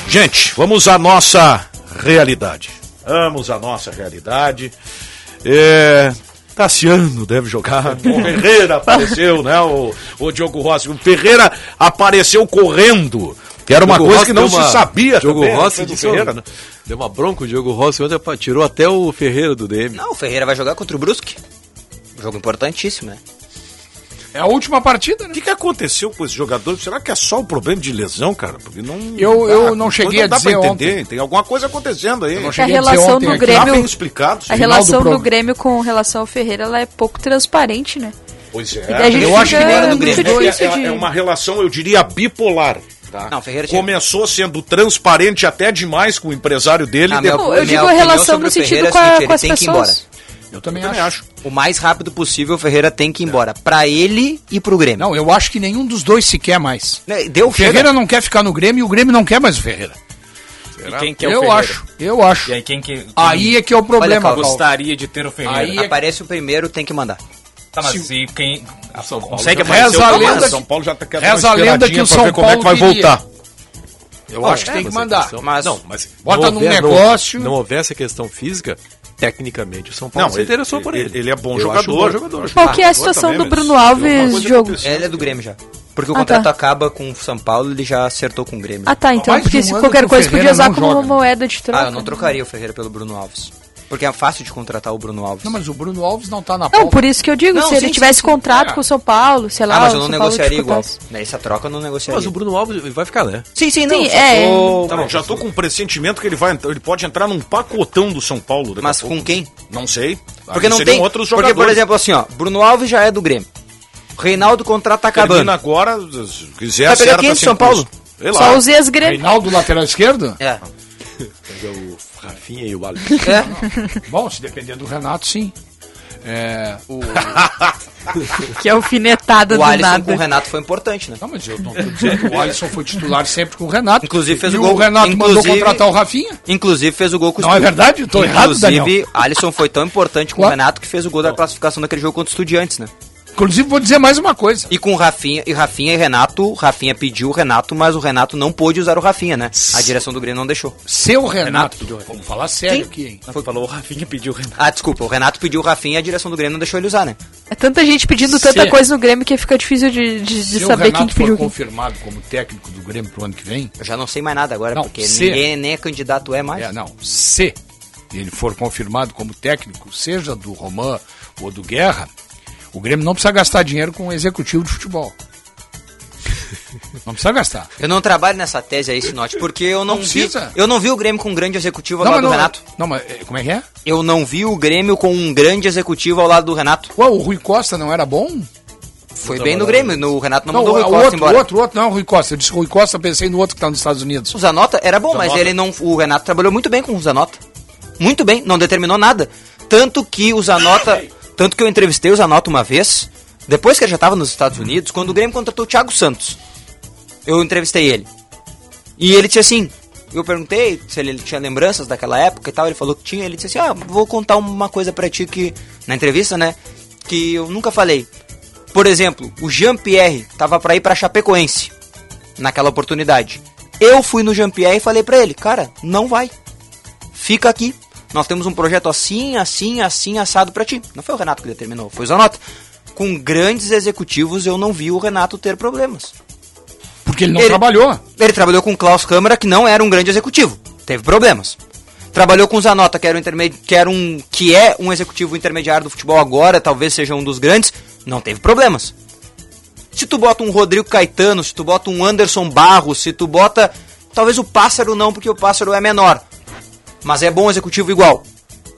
Gente, vamos à nossa realidade. Vamos à nossa realidade. É, Tassiano deve jogar. O Ferreira apareceu, né? O, o Diogo Rossi. O Ferreira apareceu correndo. Que era uma Diogo coisa Rossi que não deu se uma- sabia Diogo também, Rossi né, do disse, Ferreira, né? Deu uma bronca o Diogo Rossi ontem, tirou até o Ferreira do DM. Não, o Ferreira vai jogar contra o Brusque. Jogo importantíssimo, né? É a última partida, né? O que, que aconteceu com esse jogador? Será que é só o problema de lesão, cara? Porque não. Eu- eu dá- não cheguei não dá a dizer pra entender. ontem. Tem alguma coisa acontecendo aí. não a cheguei a dizer relação ontem do. Grêmio. Tá bem explicado. A relação do Grêmio com relação ao Ferreira ela é pouco transparente, né? Pois é. Daí a gente eu fica acho que não era do Grêmio. É, é- de- é uma relação, eu diria, bipolar. Tá? Não, Ferreira tinha- Começou sendo transparente até demais com o empresário dele. Minha- depois- Não, eu digo a relação no sentido é com, a- com ele as tem que ir embora. pessoas. Eu também, também acho. acho. O mais rápido possível, o Ferreira tem que ir embora. Pra ele e pro Grêmio. Não, eu acho que nenhum dos dois se quer mais. Né, Deu O Ferreira não quer ficar no Grêmio e o Grêmio não quer mais o Ferreira. E quem que é o eu Ferreira? acho, eu acho. E aí quem que... quem Aí é que é o problema. Paulo. gostaria de ter o Ferreira? Aí é- Aparece o primeiro, tem que mandar. Tá, mas e quem... São Paulo Consegue já- aparecer Reza o a lenda São Paulo já tá querendo Reza a lenda que o São ver como é que vai Paulo queria. voltar. Eu acho que tem que mandar. Mas, Não, mas Bota não num houver- não- negócio. Não, houvesse a questão física, tecnicamente o São Paulo Não, se ele- interessou por ele. ele- ele é bom Eu jogador. bom jogador. Qual que é a situação também, do Bruno alguma Alves, Diogo? aconteceu. ele é do Grêmio já. Porque o Ah, contrato tá. acaba com o São Paulo, ele já acertou com o Grêmio. Ah tá, então, porque um se qualquer coisa podia usar como joga. moeda de troca. Ah, eu não trocaria o Ferreira pelo Bruno Alves. Porque é fácil de contratar o Bruno Alves. Não, mas o Bruno Alves não tá na Não, pauta. por isso que eu digo, Não, se ele sim, tivesse sim, contrato É. com o São Paulo, sei lá, Ah, mas eu o não São Paulo negociaria igual. Nessa troca eu não negociaria. Mas o Bruno Alves vai ficar, né? Sim, sim, não. Sim, é. tô- Tá bom, já tô com um pressentimento que ele vai entrar- ele pode entrar num pacotão do São Paulo. daqui a Mas pouco. com quem? Não sei. Porque Aí não tem. outros porque, jogadores. por exemplo, assim, ó, Bruno Alves já é do Grêmio. Reinaldo tá acabando. Termina agora, se quiser Vai pegar acerta quem do sem São Paulo? Só os ex-Grêmio. Reinaldo, lateral esquerdo? É. É o Rafinha e o Alisson. é. Bom, se depender do Renato, sim. É, o... Que alfinetada O do Alisson nada. com o Renato foi importante, né? Não, mas eu não tô dizendo que o Alisson foi titular sempre com o Renato. Inclusive fez e o gol. o Renato mandou inclusive- contratar o Rafinha. Inclusive fez o gol com o Não é verdade? Eu tô errado, Inclusive, Daniel. Alisson foi tão importante com o. Renato que fez o gol da classificação daquele jogo contra o Estudiantes, né? Inclusive, vou dizer mais uma coisa. E com o Rafinha, e Rafinha e Renato, Rafinha pediu o Renato, mas o Renato não pôde usar o Rafinha, né? A direção do Grêmio não deixou. Seu Renato, Renato pediu o Rafinha. vamos falar sério Sim. aqui, hein? Foi, falou o Rafinha pediu o Renato. Ah, desculpa, o Renato pediu o Rafinha e a direção do Grêmio não deixou ele usar, né? É tanta gente pedindo tanta Se- coisa no Grêmio que fica difícil de, de, de Se o saber Renato quem que for pediu quem. confirmado como técnico do Grêmio pro ano que vem, Eu já não sei mais nada agora, Não, porque se- ninguém nem é candidato é mais. é, não, se ele for confirmado como técnico, seja do Roman ou do Guerra, o Grêmio não precisa gastar dinheiro com o executivo de futebol. Não precisa gastar. Eu não trabalho nessa tese aí, Sinote, porque eu não, Não vi. Eu não vi o Grêmio com um grande executivo ao Não, lado do não, Renato. não, mas eh, como é que é? Eu não vi o Grêmio com um grande executivo ao lado do Renato. Ué, o Rui Costa não era bom? Foi bem no Grêmio, no, o Renato não, Não, mandou o Rui Costa outro, embora. o outro, o outro, não, o Rui Costa. Eu disse Rui Costa, pensei no outro que tá nos Estados Unidos. O Zanota era bom, mas ele não. O Renato trabalhou muito bem com o Zanota. Muito bem, não determinou nada. Tanto que o Zanota. Tanto que eu entrevistei o Zanota uma vez, depois que ele já estava nos Estados Unidos, quando o Grêmio contratou o Thiago Santos. Eu entrevistei ele. E ele disse assim. Eu perguntei se ele tinha lembranças daquela época e tal. Ele falou que tinha. Ele disse assim: Ah, vou contar uma coisa pra ti que. Na entrevista, né? Que eu nunca falei. Por exemplo, o Jean-Pierre tava pra ir pra Chapecoense naquela oportunidade. Eu fui no Jean-Pierre e falei pra ele, cara, não vai. Fica aqui. Nós temos um projeto assim, assim, assim, assado pra ti. Não foi o Renato que determinou, foi o Zanota. Com grandes executivos eu não vi o Renato ter problemas. Porque ele não trabalhou. Ele trabalhou com o Klaus Câmara, que não era um grande executivo. Teve problemas. Trabalhou com o Zanota, que era, um intermedi que, era um, que é um executivo intermediário do futebol agora, talvez seja um dos grandes. Não teve problemas. Se tu bota um Rodrigo Caetano, se tu bota um Anderson Barros, se tu bota. Talvez o Pássaro não, porque o Pássaro é menor. Mas é bom executivo igual.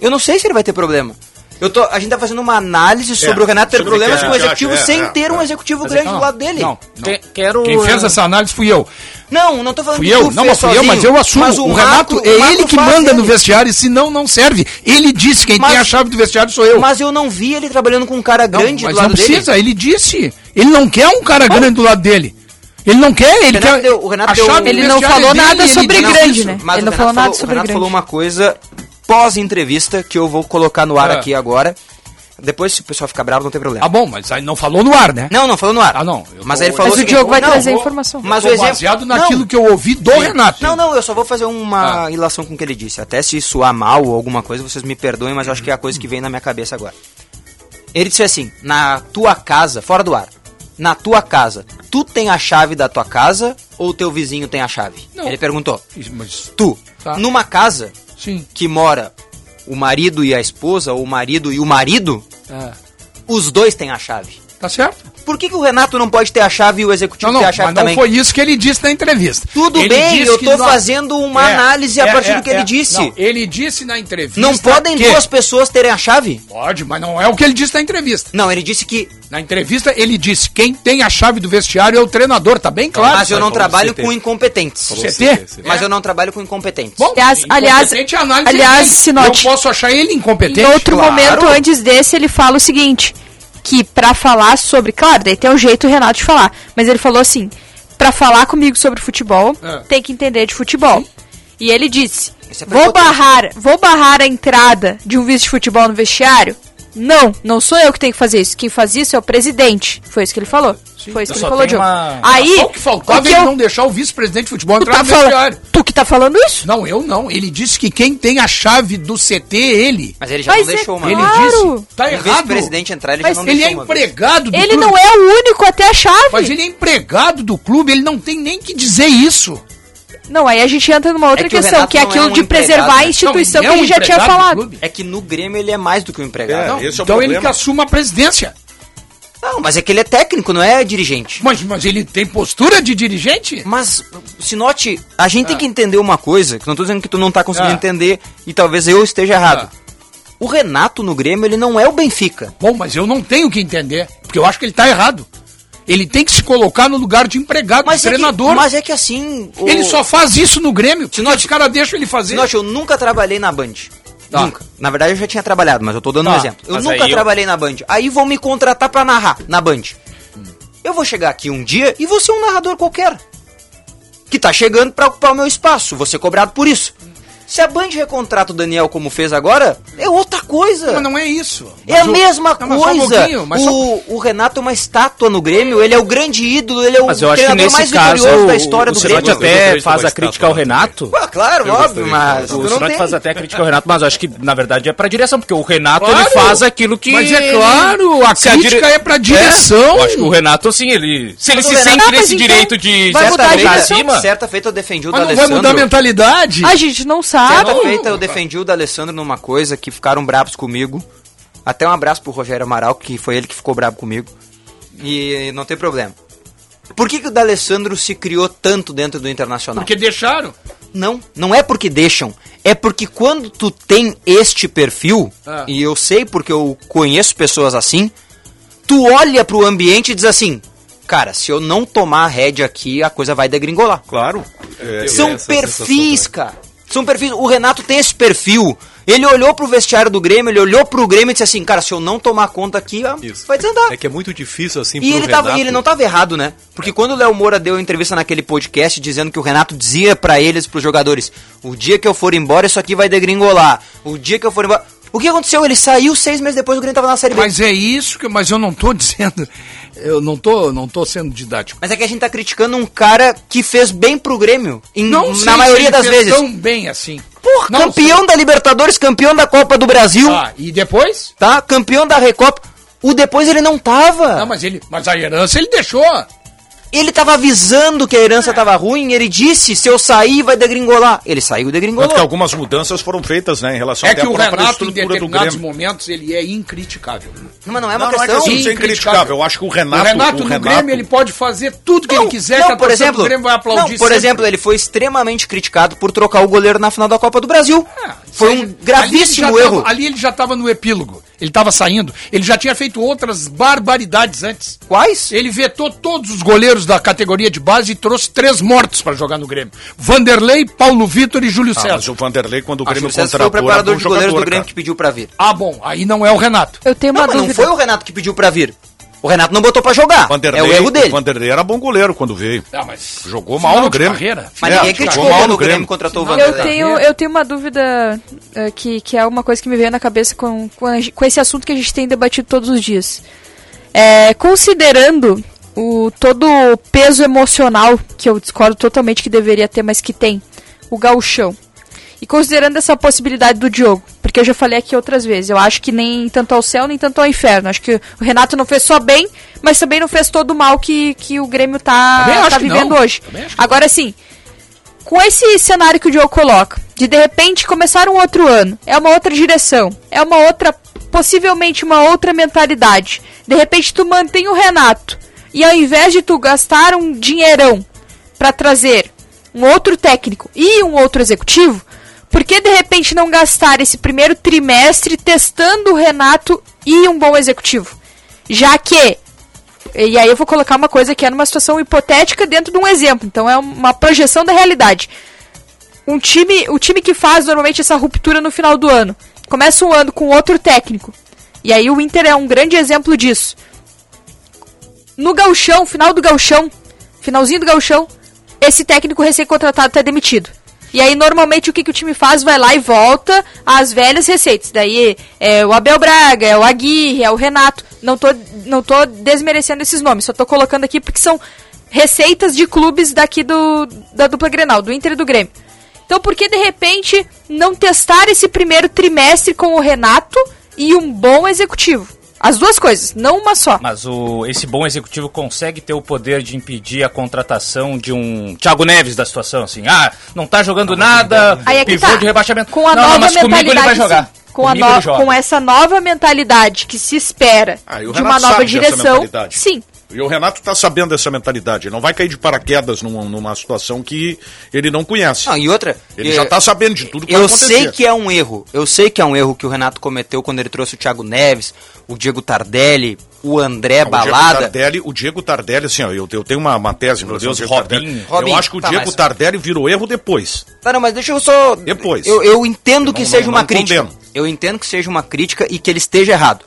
Eu não sei se ele vai ter problema. Eu tô, a gente tá fazendo uma análise sobre É, o Renato ter problemas que com o é, executivo acho, é, sem é, ter um é. executivo Mas grande não, do lado dele. não, não. Quero. Quem fez essa análise fui eu. Não, não tô falando Fui que eu, tu não, fez mas fui eu, mas sozinho. eu assumo. Mas o, o Renato, Marco- é o ele que manda no ele. vestiário, senão não serve. Ele disse quem Mas- tem a chave do vestiário sou eu. Mas eu não vi ele trabalhando com um cara grande mas do lado não precisa, dele. ele disse. Ele não quer um cara grande do lado dele. Ele não quer, ele O Renato quer. deu- o Renato a deu- Ele não falou dele, nada ele sobre disse grande, isso. né? Ele o não Renato falou nada falou- sobre O Renato grande. falou uma coisa pós-entrevista que eu vou colocar no ar É. aqui agora. Depois, se o pessoal ficar bravo, não tem problema. Ah, bom, mas aí não falou no ar, né? Não, não falou no ar. Ah, não. eu Mas tô- aí ele falou Mas o seguinte, Diogo vai não, trazer a vou- informação. Mas o exemplo. baseado naquilo Não. que eu ouvi do Renato. Não, não, eu só vou fazer uma ilação com o que ele disse. Até se soar mal ou alguma coisa, vocês me perdoem, mas eu acho que é a coisa que vem na minha cabeça agora. Ele disse assim: na tua casa, fora do ar, na tua casa, tu tem a chave da tua casa ou teu vizinho tem a chave? Não. Ele perguntou. Mas, Tu, Tá. numa casa sim. que mora o marido e a esposa, ou o marido e o marido, É. os dois têm a chave. Tá certo? Por que, que o Renato não pode ter a chave e o executivo Não, não, ter a chave mas não também? foi isso que ele disse na entrevista. Tudo Ele bem, eu nós- fazendo uma É, análise a é, partir é, do que ele é. disse. Não, ele disse na entrevista. Não podem que- duas pessoas terem a chave? Pode, mas não é o que ele disse na entrevista. Não, ele disse que. Na entrevista, ele disse: quem tem a chave do vestiário é o treinador, tá bem claro. mas eu não trabalho com incompetentes. CT? Mas eu não trabalho com incompetentes. Bom, Aliás, aliás, é a aliás. Sinote, Eu posso achar ele incompetente. Em outro claro. momento antes desse, ele fala o seguinte: que pra falar sobre. Claro, daí tem um jeito o Renato de falar. Mas ele falou assim: pra falar comigo sobre futebol, É. tem que entender de futebol. E ele disse: é vou barrar, vou barrar a entrada de um vice de futebol no vestiário? Não, não sou eu que tenho que fazer isso. Quem faz isso é o presidente. Foi isso que ele falou. Foi isso que ele falou, Diogo. uma- Aí, Só o que faltava o que ele eu- não deixar o vice-presidente de futebol tu, entrar tá no falando, vestiário. tu que tá falando isso? Não, eu não. Ele disse que quem tem a chave do CT é ele. Mas ele já Mas não é deixou, mano. Ele Claro. disse. Tá O errado. vice-presidente entrar, ele Mas já não Ele é deixou. uma vez. empregado do Ele clube. não é o único a ter a chave. Mas ele é empregado do clube, ele não tem nem que dizer isso. Não, aí a gente entra numa outra É que questão, que é não é aquilo um de preservar né? a instituição Não, ele que é a um gente já tinha empregado do falado. É que no Grêmio ele é mais do que um empregado. É, Não, esse é o então ele que assuma a presidência. não, mas é que ele é técnico, não é dirigente. Mas, mas ele tem postura de dirigente? Mas, Sinote, a gente tem que entender uma coisa, que não tô dizendo que tu não tá conseguindo Ah. entender e talvez eu esteja errado. O Renato no Grêmio, ele não é o Benfica. Bom, mas eu não tenho que entender, porque eu acho que ele tá errado. Ele tem que se colocar no lugar de empregado, Mas de é, que, treinador. mas é que assim. o- Ele só faz isso no Grêmio, porque Sinote- os caras deixam ele fazer. Sinote, eu nunca trabalhei na Band. Tá. Nunca. Na verdade, eu já tinha trabalhado, mas eu tô dando um Tá, exemplo. Eu mas nunca aí eu- trabalhei na Band. Aí vão me contratar pra narrar na Band. Eu vou chegar aqui um dia e vou ser um narrador qualquer. Que tá chegando pra ocupar o meu espaço. Vou ser cobrado por isso. Se a Band recontrata o Daniel como fez agora, é outra coisa. Mas não é isso. É a o- mesma Não, um coisa. pouquinho, mas só- o, o Renato é uma estátua no Grêmio, ele é o grande ídolo, ele é o Mas eu acho que treinador mais nesse caso vitorioso o, da história o do Grêmio. até gostaria faz a crítica ao. Renato. Ah, claro, Eu óbvio, mas O Sinote faz até a crítica ao Renato, mas eu acho que na verdade é pra direção, porque o Renato Claro, ele faz aquilo que. Mas é claro, a Se crítica é pra direção. eu acho que o Renato, assim, ele. Se ele se o Renato- sente nesse então direito de vai mudar a acima. Certa feita eu defendi o Mas não vai mudar a mentalidade. A gente não sabe. Certa Não, feita eu defendi o D'Alessandro numa coisa que ficaram bravos comigo. Até um abraço pro Rogério Amaral, que foi ele que ficou bravo comigo. E não tem problema. Por que, que o D'Alessandro se criou tanto dentro do Internacional? Porque deixaram. Não, não é porque deixam. É porque quando tu tem este perfil, Ah. e eu sei porque eu conheço pessoas assim, tu olha pro ambiente e diz assim, cara, se eu não tomar a rédea aqui, a coisa vai degringolar. Claro. É, São perfis, sensação cara. São perfis. O Renato tem esse perfil. Ele olhou pro vestiário do Grêmio, ele olhou pro Grêmio e disse assim, cara, se eu não tomar conta aqui, Isso. vai desandar. É que é muito difícil assim E pro ele, tava, Renato. e ele não tava errado, né? Porque quando o Léo Moura deu entrevista naquele podcast dizendo que o Renato dizia pra eles, pros jogadores, o dia que eu for embora, isso aqui vai degringolar. O dia que eu for embora. O que aconteceu? Ele saiu seis meses depois, o Grêmio tava na Série B. Mas é isso que. Mas eu não tô dizendo. Eu não tô, não tô sendo didático. Mas é que a gente tá criticando um cara que fez bem pro Grêmio. Em, Não na maioria das vezes. tão bem assim. Porra, Não campeão da Libertadores, campeão da Copa do Brasil. Ah, e depois? Tá? Campeão da Recopa. O depois ele não tava. Não, mas ele. Mas a herança ele deixou. Ele tava avisando que a herança tava ruim, ele disse, se eu sair vai degringolar. Ele saiu e degringolou. Tanto que algumas mudanças foram feitas, né, em relação É até que o própria Renato, em estrutura do determinados momentos, ele é incriticável. Não, mas não é Não, uma não é questão. questão de ser incriticável. Eu acho que o Renato... o Renato o no Renato- Grêmio, ele pode fazer tudo que ele quiser, que a Não, por exemplo, do Grêmio vai aplaudir não, por sempre. exemplo, ele foi extremamente criticado por trocar o goleiro na final da Copa do Brasil. foi um gravíssimo ali erro. tava- ali ele já estava no epílogo. Ele estava saindo. Ele já tinha feito outras barbaridades antes. Quais? Ele vetou todos os goleiros da categoria de base e trouxe três mortos para jogar no Grêmio. Vanderlei, Paulo Vitor e Júlio Ah, César. mas o Vanderlei, quando o Grêmio César foi o contratou, preparador de goleiros do jogador, Grêmio cara. que pediu pra vir. Ah, bom, aí não é o Renato. Eu tenho Não, uma mas não dúvida. foi o Renato que pediu pra vir. O Renato não botou pra jogar. Vanderlei, é o erro dele. O Vanderlei era bom goleiro quando veio. Ah, mas Jogou mal no Grêmio. carreira. Mas É, ninguém jogou criticou mal no Grêmio Grêmio. contratou o Eu Vanderlei. tenho, eu tenho uma dúvida eh, que, que é uma coisa que me veio na cabeça com, com, com esse assunto que a gente tem debatido todos os dias. É, considerando o, todo o peso emocional, que eu discordo totalmente que deveria ter, mas que tem, o gauchão. E considerando essa possibilidade do Diogo, porque eu já falei aqui outras vezes, eu acho que nem tanto ao céu, nem tanto ao inferno. Acho que o Renato não fez só bem, mas também não fez todo o mal que, que o Grêmio tá, tá vivendo hoje. Agora sim, com esse cenário que o Diogo coloca, de de repente começar um outro ano, é uma outra direção, é uma outra, possivelmente uma outra mentalidade. De repente tu mantém o Renato, e ao invés de tu gastar um dinheirão para trazer um outro técnico e um outro executivo, por que de repente não gastar esse primeiro trimestre testando o Renato e um bom executivo? Já que e aí eu vou colocar uma coisa que é numa situação hipotética dentro de um exemplo. Então é uma projeção da realidade. Um time, o time que faz normalmente essa ruptura no final do ano, começa um ano com outro técnico. E aí o Inter é um grande exemplo disso. No gauchão, final do gauchão, finalzinho do gauchão, esse técnico recém-contratado tá demitido. E aí, normalmente, o que, que o time faz? Vai lá e volta às velhas receitas. Daí é o Abel Braga, é o Aguirre, é o Renato. Não tô, não tô desmerecendo esses nomes, só tô colocando aqui porque são receitas de clubes daqui do, da dupla Grenal, do Inter e do Grêmio. Então, por que de repente não testar esse primeiro trimestre com o Renato e um bom executivo? As duas coisas, não uma só. Mas o, esse bom executivo consegue ter o poder de impedir a contratação de um Thiago Neves da situação, assim. Ah, não tá jogando nada, Aí é que pivô tá. de rebaixamento. Com a não, não, nova mas comigo ele mentalidade, vai jogar. sim. Com, a no- com essa nova mentalidade que se espera Ah, de uma nova dessa direção, sim. E o Renato tá sabendo dessa mentalidade. Ele não vai cair de paraquedas numa, numa situação que ele não conhece. Não, e outra. Ele eh, já tá sabendo de tudo que Eu sei que é um erro. Eu sei que é um erro que o Renato cometeu quando ele trouxe o Thiago Neves, o Diego Tardelli, o André Não, O Diego Balada. Tardelli, o Diego Tardelli, assim, ó, eu, eu tenho uma, uma tese, meu Deus. Tardelli. Robinho, Eu acho que o tá, Diego mas- Tardelli virou erro depois. Tá, não, mas deixa eu só. Depois. Eu, eu entendo Eu que não- seja não- uma não crítica. condeno. Eu entendo que seja uma crítica e que ele esteja errado.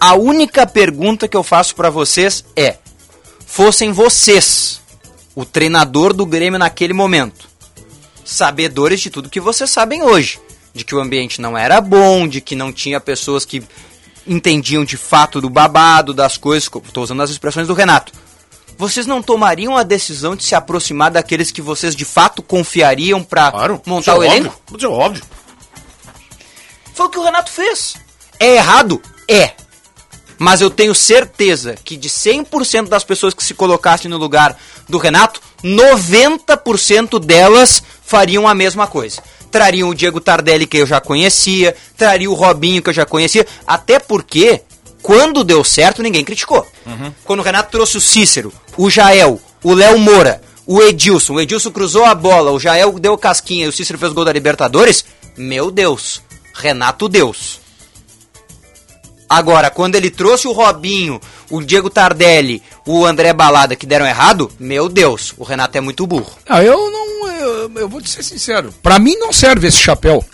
A única pergunta que eu faço pra vocês é: fossem vocês o treinador do Grêmio naquele momento, sabedores de tudo que vocês sabem hoje, de que o ambiente não era bom, de que não tinha pessoas que entendiam de fato do babado, das coisas, estou usando as expressões do Renato. Vocês não tomariam a decisão de se aproximar daqueles que vocês de fato confiariam pra montar Isso o é elenco? óbvio, Isso é óbvio. Foi o que o Renato fez. É errado? É. Mas eu tenho certeza que de 100% das pessoas que se colocassem no lugar do Renato, 90% delas fariam a mesma coisa. Trariam o Diego Tardelli, que eu já conhecia, traria o Robinho, que eu já conhecia, até porque, quando deu certo, ninguém criticou. Quando o Renato trouxe o Cícero, o Jael, o Léo Moura, o Edilson, o Edilson cruzou a bola, o Jael deu casquinha e o Cícero fez gol da Libertadores, meu Deus, Renato Deus. Agora, quando ele trouxe o Robinho, o Diego Tardelli, o André Balada que deram errado, meu Deus, o Renato é muito burro. Ah, eu não. Eu, eu vou te ser sincero. Pra mim não serve esse chapéu.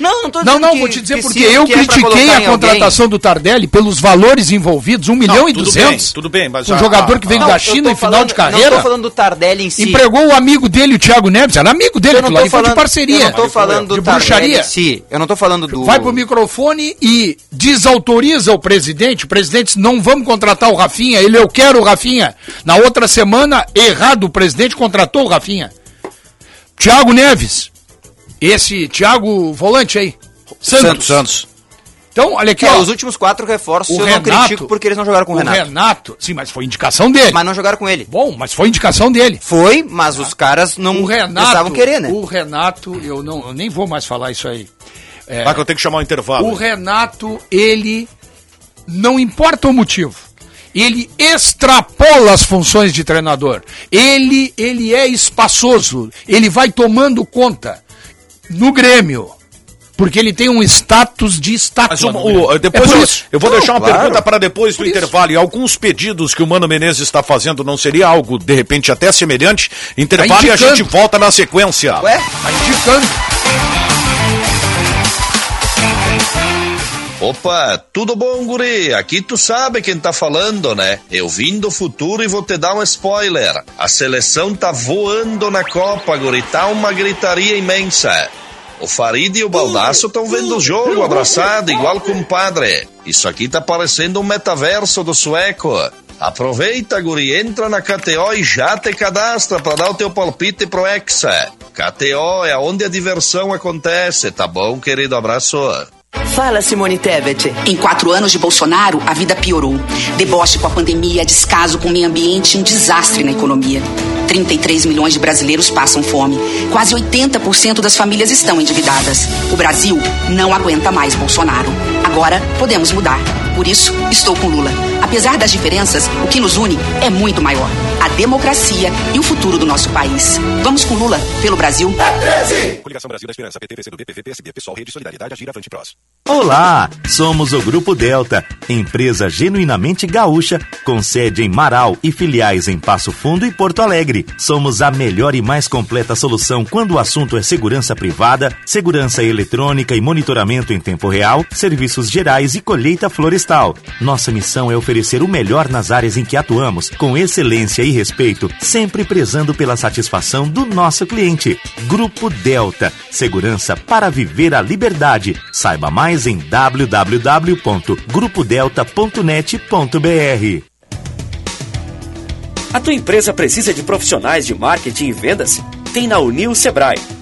Não, não tô Não, dizendo não, que- vou te dizer que porque sim, eu é critiquei colocar a contratação do Tardelli pelos valores envolvidos, 1 milhão e tudo 200. bem, tudo bem, mas um jogador que veio Não, da China em final falando- de Não carreira. tô falando do Tardelli em si. Empregou o amigo dele, o Thiago Neves, era amigo dele, Eu não tô ali foi de falando- parceria. Eu não tô falando do de Tardelli bruxaria. em si. Eu não tô falando do... Vai pro microfone e desautoriza o presidente. O presidente não vamos contratar o Rafinha. Ele, eu quero o Rafinha. Na outra semana, errado, o presidente contratou o Rafinha. Thiago Neves. Esse Thiago Volante aí. Santos. Santos. Então, olha aqui, É, ó. os últimos quatro reforços O eu Renato- não critico porque eles não jogaram com o Renato. Renato. Sim, mas foi indicação dele. Mas não jogaram com ele. Bom, mas foi indicação dele. Foi, mas os caras não o Renato, precisavam querer, né? O Renato, eu, não, eu nem vou mais falar isso aí. É, Vai que eu tenho que chamar um intervalo. O Renato, ele não importa o motivo. Ele extrapola as funções de treinador. Ele, ele é espaçoso. Ele vai tomando conta no Grêmio. Porque ele tem um status de estátua. O- o- Grêmio. depois É eu, isso. eu vou Não, deixar uma claro. pergunta para depois do intervalo. E alguns pedidos que o Mano Menezes está fazendo não seria algo, de repente, até semelhante? Intervalo Tá e a indicando. gente volta na sequência. Ué? Tá indicando. Opa, tudo bom, guri? Aqui tu sabe quem tá falando, né? Eu vim do futuro e vou te dar um spoiler. A seleção tá voando na Copa, guri. Tá uma gritaria imensa. O Farid e o Baldaço estão vendo o jogo abraçado, igual compadre. Isso aqui tá parecendo um metaverso do sueco. Aproveita, guri, entra na KTO e já te cadastra para dar o teu palpite pro Hexa. KTO é onde a diversão acontece, tá bom, querido? Abraço. Fala, Simone Tebet. Em quatro anos de Bolsonaro, a vida piorou. Deboche com a pandemia, descaso com o meio ambiente um desastre na economia. 33 milhões de brasileiros passam fome. Quase 80% das famílias estão endividadas. O Brasil não aguenta mais Bolsonaro. Agora podemos mudar. Por isso, estou com Lula. Apesar das diferenças, o que nos une é muito maior: democracia e o futuro do nosso país. Vamos com Lula pelo Brasil. Coligação Brasil da Esperança, PT, PCdoB, PV, PSB, PSOL, Rede Solidariedade, Agir, Avante, Prós. Olá, somos o Grupo Delta, empresa genuinamente gaúcha, com sede em Marau e filiais em Passo Fundo e Porto Alegre. Somos a melhor e mais completa solução quando o assunto é segurança privada, segurança eletrônica e monitoramento em tempo real, serviços gerais e colheita florestal. Nossa missão é oferecer o melhor nas áreas em que atuamos, com excelência e respeito, sempre prezando pela satisfação do nosso cliente. Grupo Delta, segurança para viver a liberdade. Saiba mais em www.grupodelta.net.br. A tua empresa precisa de profissionais de marketing e vendas? Tem na Unil Sebrae.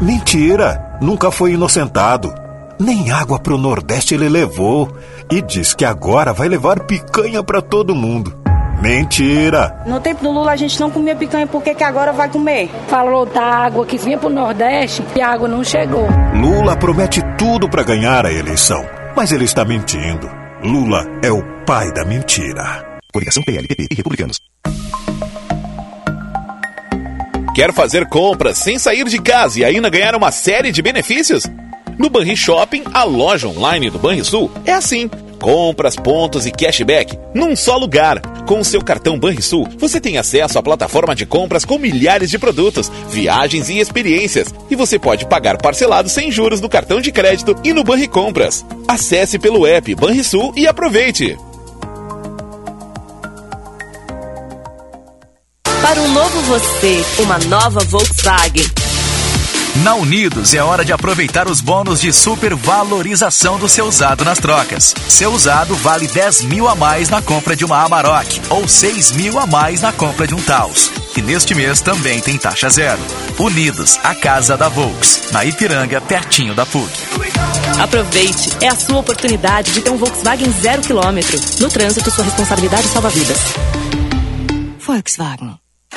Mentira! Nunca foi inocentado. Nem água pro Nordeste ele levou. E diz que agora vai levar picanha pra todo mundo. Mentira! No tempo do Lula a gente não comia picanha, por que, que agora vai comer? Falou da água que vinha pro Nordeste e a água não chegou. Lula promete tudo pra ganhar a eleição. Mas ele está mentindo. Lula é o pai da mentira. Coligação PLPP e Republicanos. Quer fazer compras sem sair de casa e ainda ganhar uma série de benefícios? No Banri Shopping, a loja online do Banrisul, é assim. Compras, pontos e cashback num só lugar. Com o seu cartão Banrisul, você tem acesso à plataforma de compras com milhares de produtos, viagens e experiências. E você pode pagar parcelado sem juros no cartão de crédito e no Banri Compras. Acesse pelo app Banrisul e aproveite. Para um novo você, uma nova Volkswagen. Na Unidos é hora de aproveitar os bônus de supervalorização do seu usado nas trocas. Seu usado vale 10 mil a mais na compra de uma Amarok ou 6 mil a mais na compra de um Taos. E neste mês também tem taxa zero. Unidos, a casa da Volks, na Ipiranga, pertinho da PUC. Aproveite, é a sua oportunidade de ter um Volkswagen zero quilômetro. No trânsito, sua responsabilidade salva vidas. Volkswagen.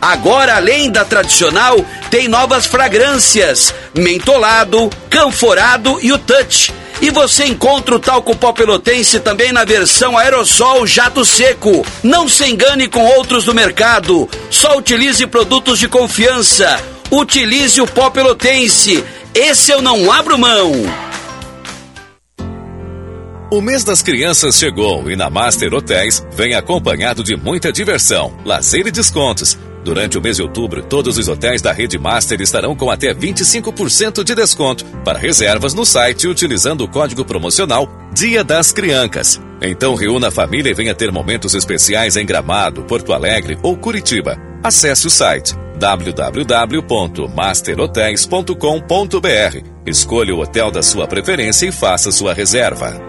Agora, além da tradicional, tem novas fragrâncias: mentolado, canforado e o touch. E você encontra o talco pó pelotense também na versão aerossol jato seco. Não se engane com outros do mercado. Só utilize produtos de confiança. Utilize o pó pelotense. Esse eu não abro mão. O mês das crianças chegou e na Master Hotéis vem acompanhado de muita diversão, lazer e descontos. Durante o mês de outubro, todos os hotéis da rede Master estarão com até 25% de desconto para reservas no site utilizando o código promocional Dia das Criancas. Então reúna a família e venha ter momentos especiais em Gramado, Porto Alegre ou Curitiba. Acesse o site www.masterhotels.com.br. Escolha o hotel da sua preferência e faça sua reserva.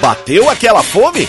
Bateu aquela fome?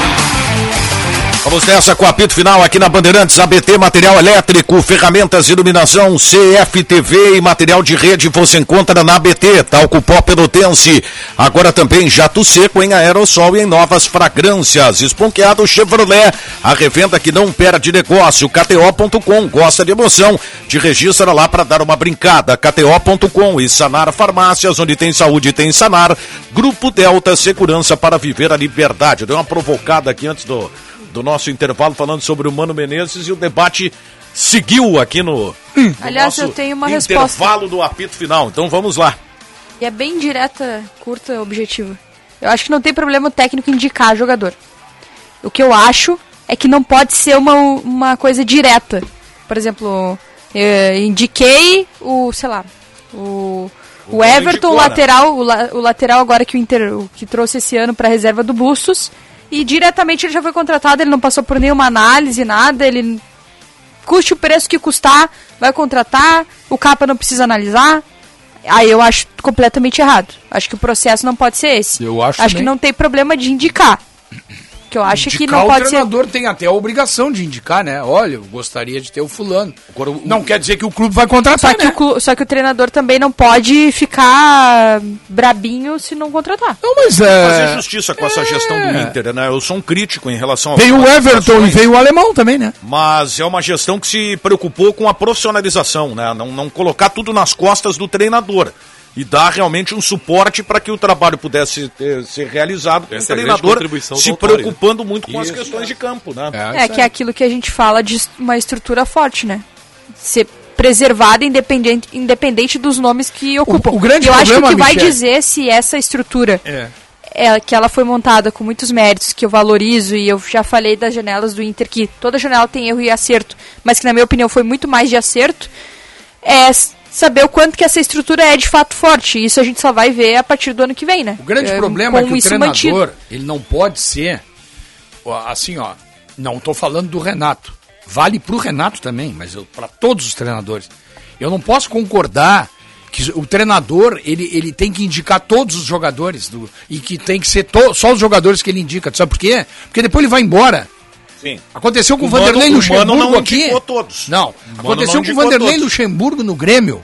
Vamos nessa com o apito final aqui na Bandeirantes, ABT Material Elétrico, ferramentas iluminação, CFTV e material de rede você encontra na ABT, talco pó pelotense. Agora também jato seco em aerossol e em novas fragrâncias. Esponqueado Chevrolet, a revenda que não perde negócio, KTO.com, gosta de emoção, te registra lá para dar uma brincada, KTO.com e Sanar Farmácias, onde tem saúde tem Sanar. Grupo Delta, segurança para viver a liberdade. Deu uma provocada aqui antes do do nosso intervalo falando sobre o Mano Menezes e o debate seguiu aqui no, no Aliás, eu tenho uma intervalo resposta. do apito final. Então vamos lá. E é bem direta, curta, objetiva. Eu acho que não tem problema o técnico indicar jogador. O que eu acho é que não pode ser uma, uma coisa direta. Por exemplo, eu indiquei o, sei lá, o, o, Bruno Everton, o lateral, o, la- o lateral agora que o Inter o que trouxe esse ano para reserva do Bustos. E diretamente ele já foi contratado, ele não passou por nenhuma análise, nada, ele custe o preço que custar, vai contratar, o capa não precisa analisar. Aí eu acho completamente errado. Acho que o processo não pode ser esse. Eu acho Acho também. que não tem problema de indicar. Que eu acho que não o pode ser. treinador tem até a obrigação de indicar, né? Olha, eu gostaria de ter o fulano. Não quer dizer que o clube vai contratar, Só que, né? o clu- só que o treinador também não pode ficar brabinho se não contratar. Não, mas é. Fazer justiça com essa gestão do Inter, né? Eu sou um crítico em relação a. Veio o Everton e veio o alemão também, né? Mas é uma gestão que se preocupou com a profissionalização, né? Não, não colocar tudo nas costas do treinador. E dar realmente um suporte para que o trabalho pudesse ter- ser realizado com o Essa é a grande treinador se preocupando muito com as Isso. questões de campo, né? É, que é aquilo que a gente fala de uma estrutura forte, né? Ser preservada independente, independente dos nomes que ocupam. o grande E eu acho que o problema, que vai dizer se essa estrutura É. é, que ela foi montada com muitos méritos, que eu valorizo, e eu já falei das janelas do Inter, que toda janela tem erro e acerto, mas que na minha opinião foi muito mais de acerto, é saber o quanto que essa estrutura é de fato forte. Isso a gente só vai ver a partir do ano que vem, né? O grande É, problema é que o treinador, mantido. ele não pode ser, assim, ó, não estou falando do Renato. Vale pro Renato também, mas para todos os treinadores. Eu não posso concordar que o treinador, ele, ele tem que indicar todos os jogadores do, e que tem que ser to- só os jogadores que ele indica. Sabe por quê? Porque depois ele vai embora. Sim. Aconteceu com o, Mano- Vanderlei Luxemburgo não aqui. todos. Não, aconteceu não com o Vanderlei todos. Luxemburgo no Grêmio.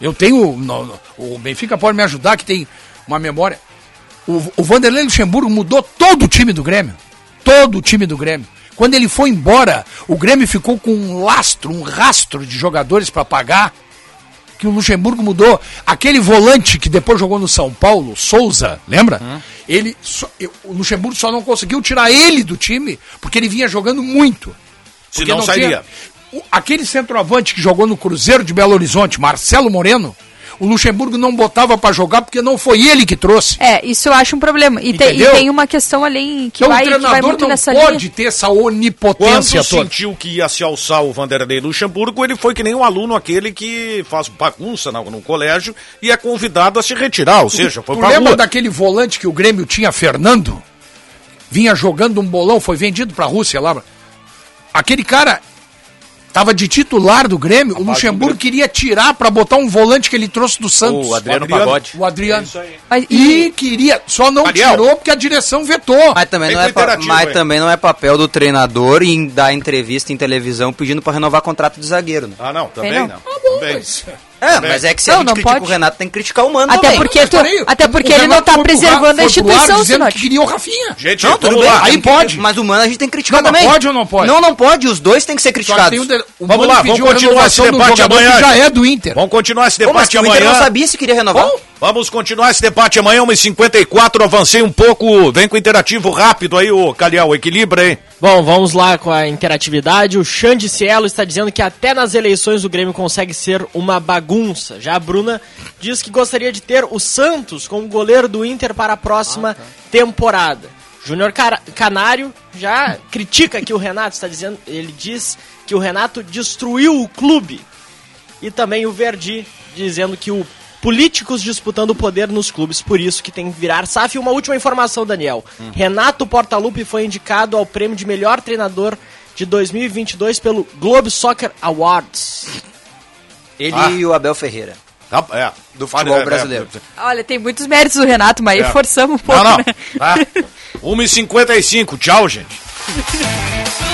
Eu tenho. no- no- o Benfica pode me ajudar, que tem uma memória. O, o Vanderlei Luxemburgo mudou todo o time do Grêmio. Todo o time do Grêmio. Quando ele foi embora, o Grêmio ficou com um lastro, um rastro de jogadores para pagar. Que o Luxemburgo mudou. Aquele volante que depois jogou no São Paulo, Souza, lembra? Ele, só- o Luxemburgo só não conseguiu tirar ele do time porque ele vinha jogando muito. Porque Senão sairia. o- aquele centroavante que jogou no Cruzeiro de Belo Horizonte, Marcelo Moreno, o Luxemburgo não botava pra jogar porque não foi ele que trouxe. É, isso eu acho um problema. E, tem, e tem uma questão além que, Então vai, o que vai treinador muito não nessa pode linha. ter essa Quando onipotência toda. sentiu que ia se alçar o Vanderlei Luxemburgo, ele foi que nem um aluno aquele que faz bagunça no, no colégio e é convidado a se retirar, ou seja, foi tu pra lembra rua. daquele volante que o Grêmio tinha, Fernando? Vinha jogando um bolão, foi vendido pra Rússia lá. Aquele cara tava de titular do Grêmio, o Luxemburgo queria tirar pra botar um volante que ele trouxe do Santos. O Adriano Pagode. O Adriano. Mas, e... queria, só não Ariel. tirou porque a direção vetou. Mas também, não é, pa- mas também não é papel do treinador em dar entrevista em televisão pedindo pra renovar contrato de zagueiro. Né? Ah, não, também não. Também. É, mas é que se a Não, gente não critica pode. o Renato, tem que criticar o Mano Até também. porque, tu, até porque ele não tá preservando a instituição, Sinote. queria o Rafinha. Gente, Não, tudo bem. lá. Aí Aí pode. Mas o Mano a gente tem que criticar Não, também. pode ou não pode? Não, não pode. Os dois têm que ser que criticados. um de- o Vamos Mano lá, vamos a continuar esse debate amanhã. que já é do Inter. Vamos continuar esse debate que o amanhã. Inter não sabia se queria renovar. Vamos continuar esse debate amanhã, 1h54. Avancei um pouco. Vem com o interativo rápido aí, ô Calhau. Equilibra, hein? Bom, vamos lá com a interatividade. O Xande Cielo está dizendo que até nas eleições o Grêmio consegue ser uma bagunça. Já a Bruna diz que gostaria de ter o Santos como goleiro do Inter para a próxima temporada. Júnior Canário já critica que o Renato está dizendo, ele diz que o Renato destruiu o clube. E também o Verdi dizendo que o políticos disputando o poder nos clubes, por isso que tem que virar SAF. E uma última informação, Daniel. Renato Portaluppi foi indicado ao prêmio de melhor treinador de 2022 pelo Globe Soccer Awards. Ele Ah. e o Abel Ferreira. Tá, é. Do futebol É, é, brasileiro. Olha, tem muitos méritos do Renato, mas aí É. forçamos um pouco, Não, não. né? Tá. 1h55. Tchau, gente.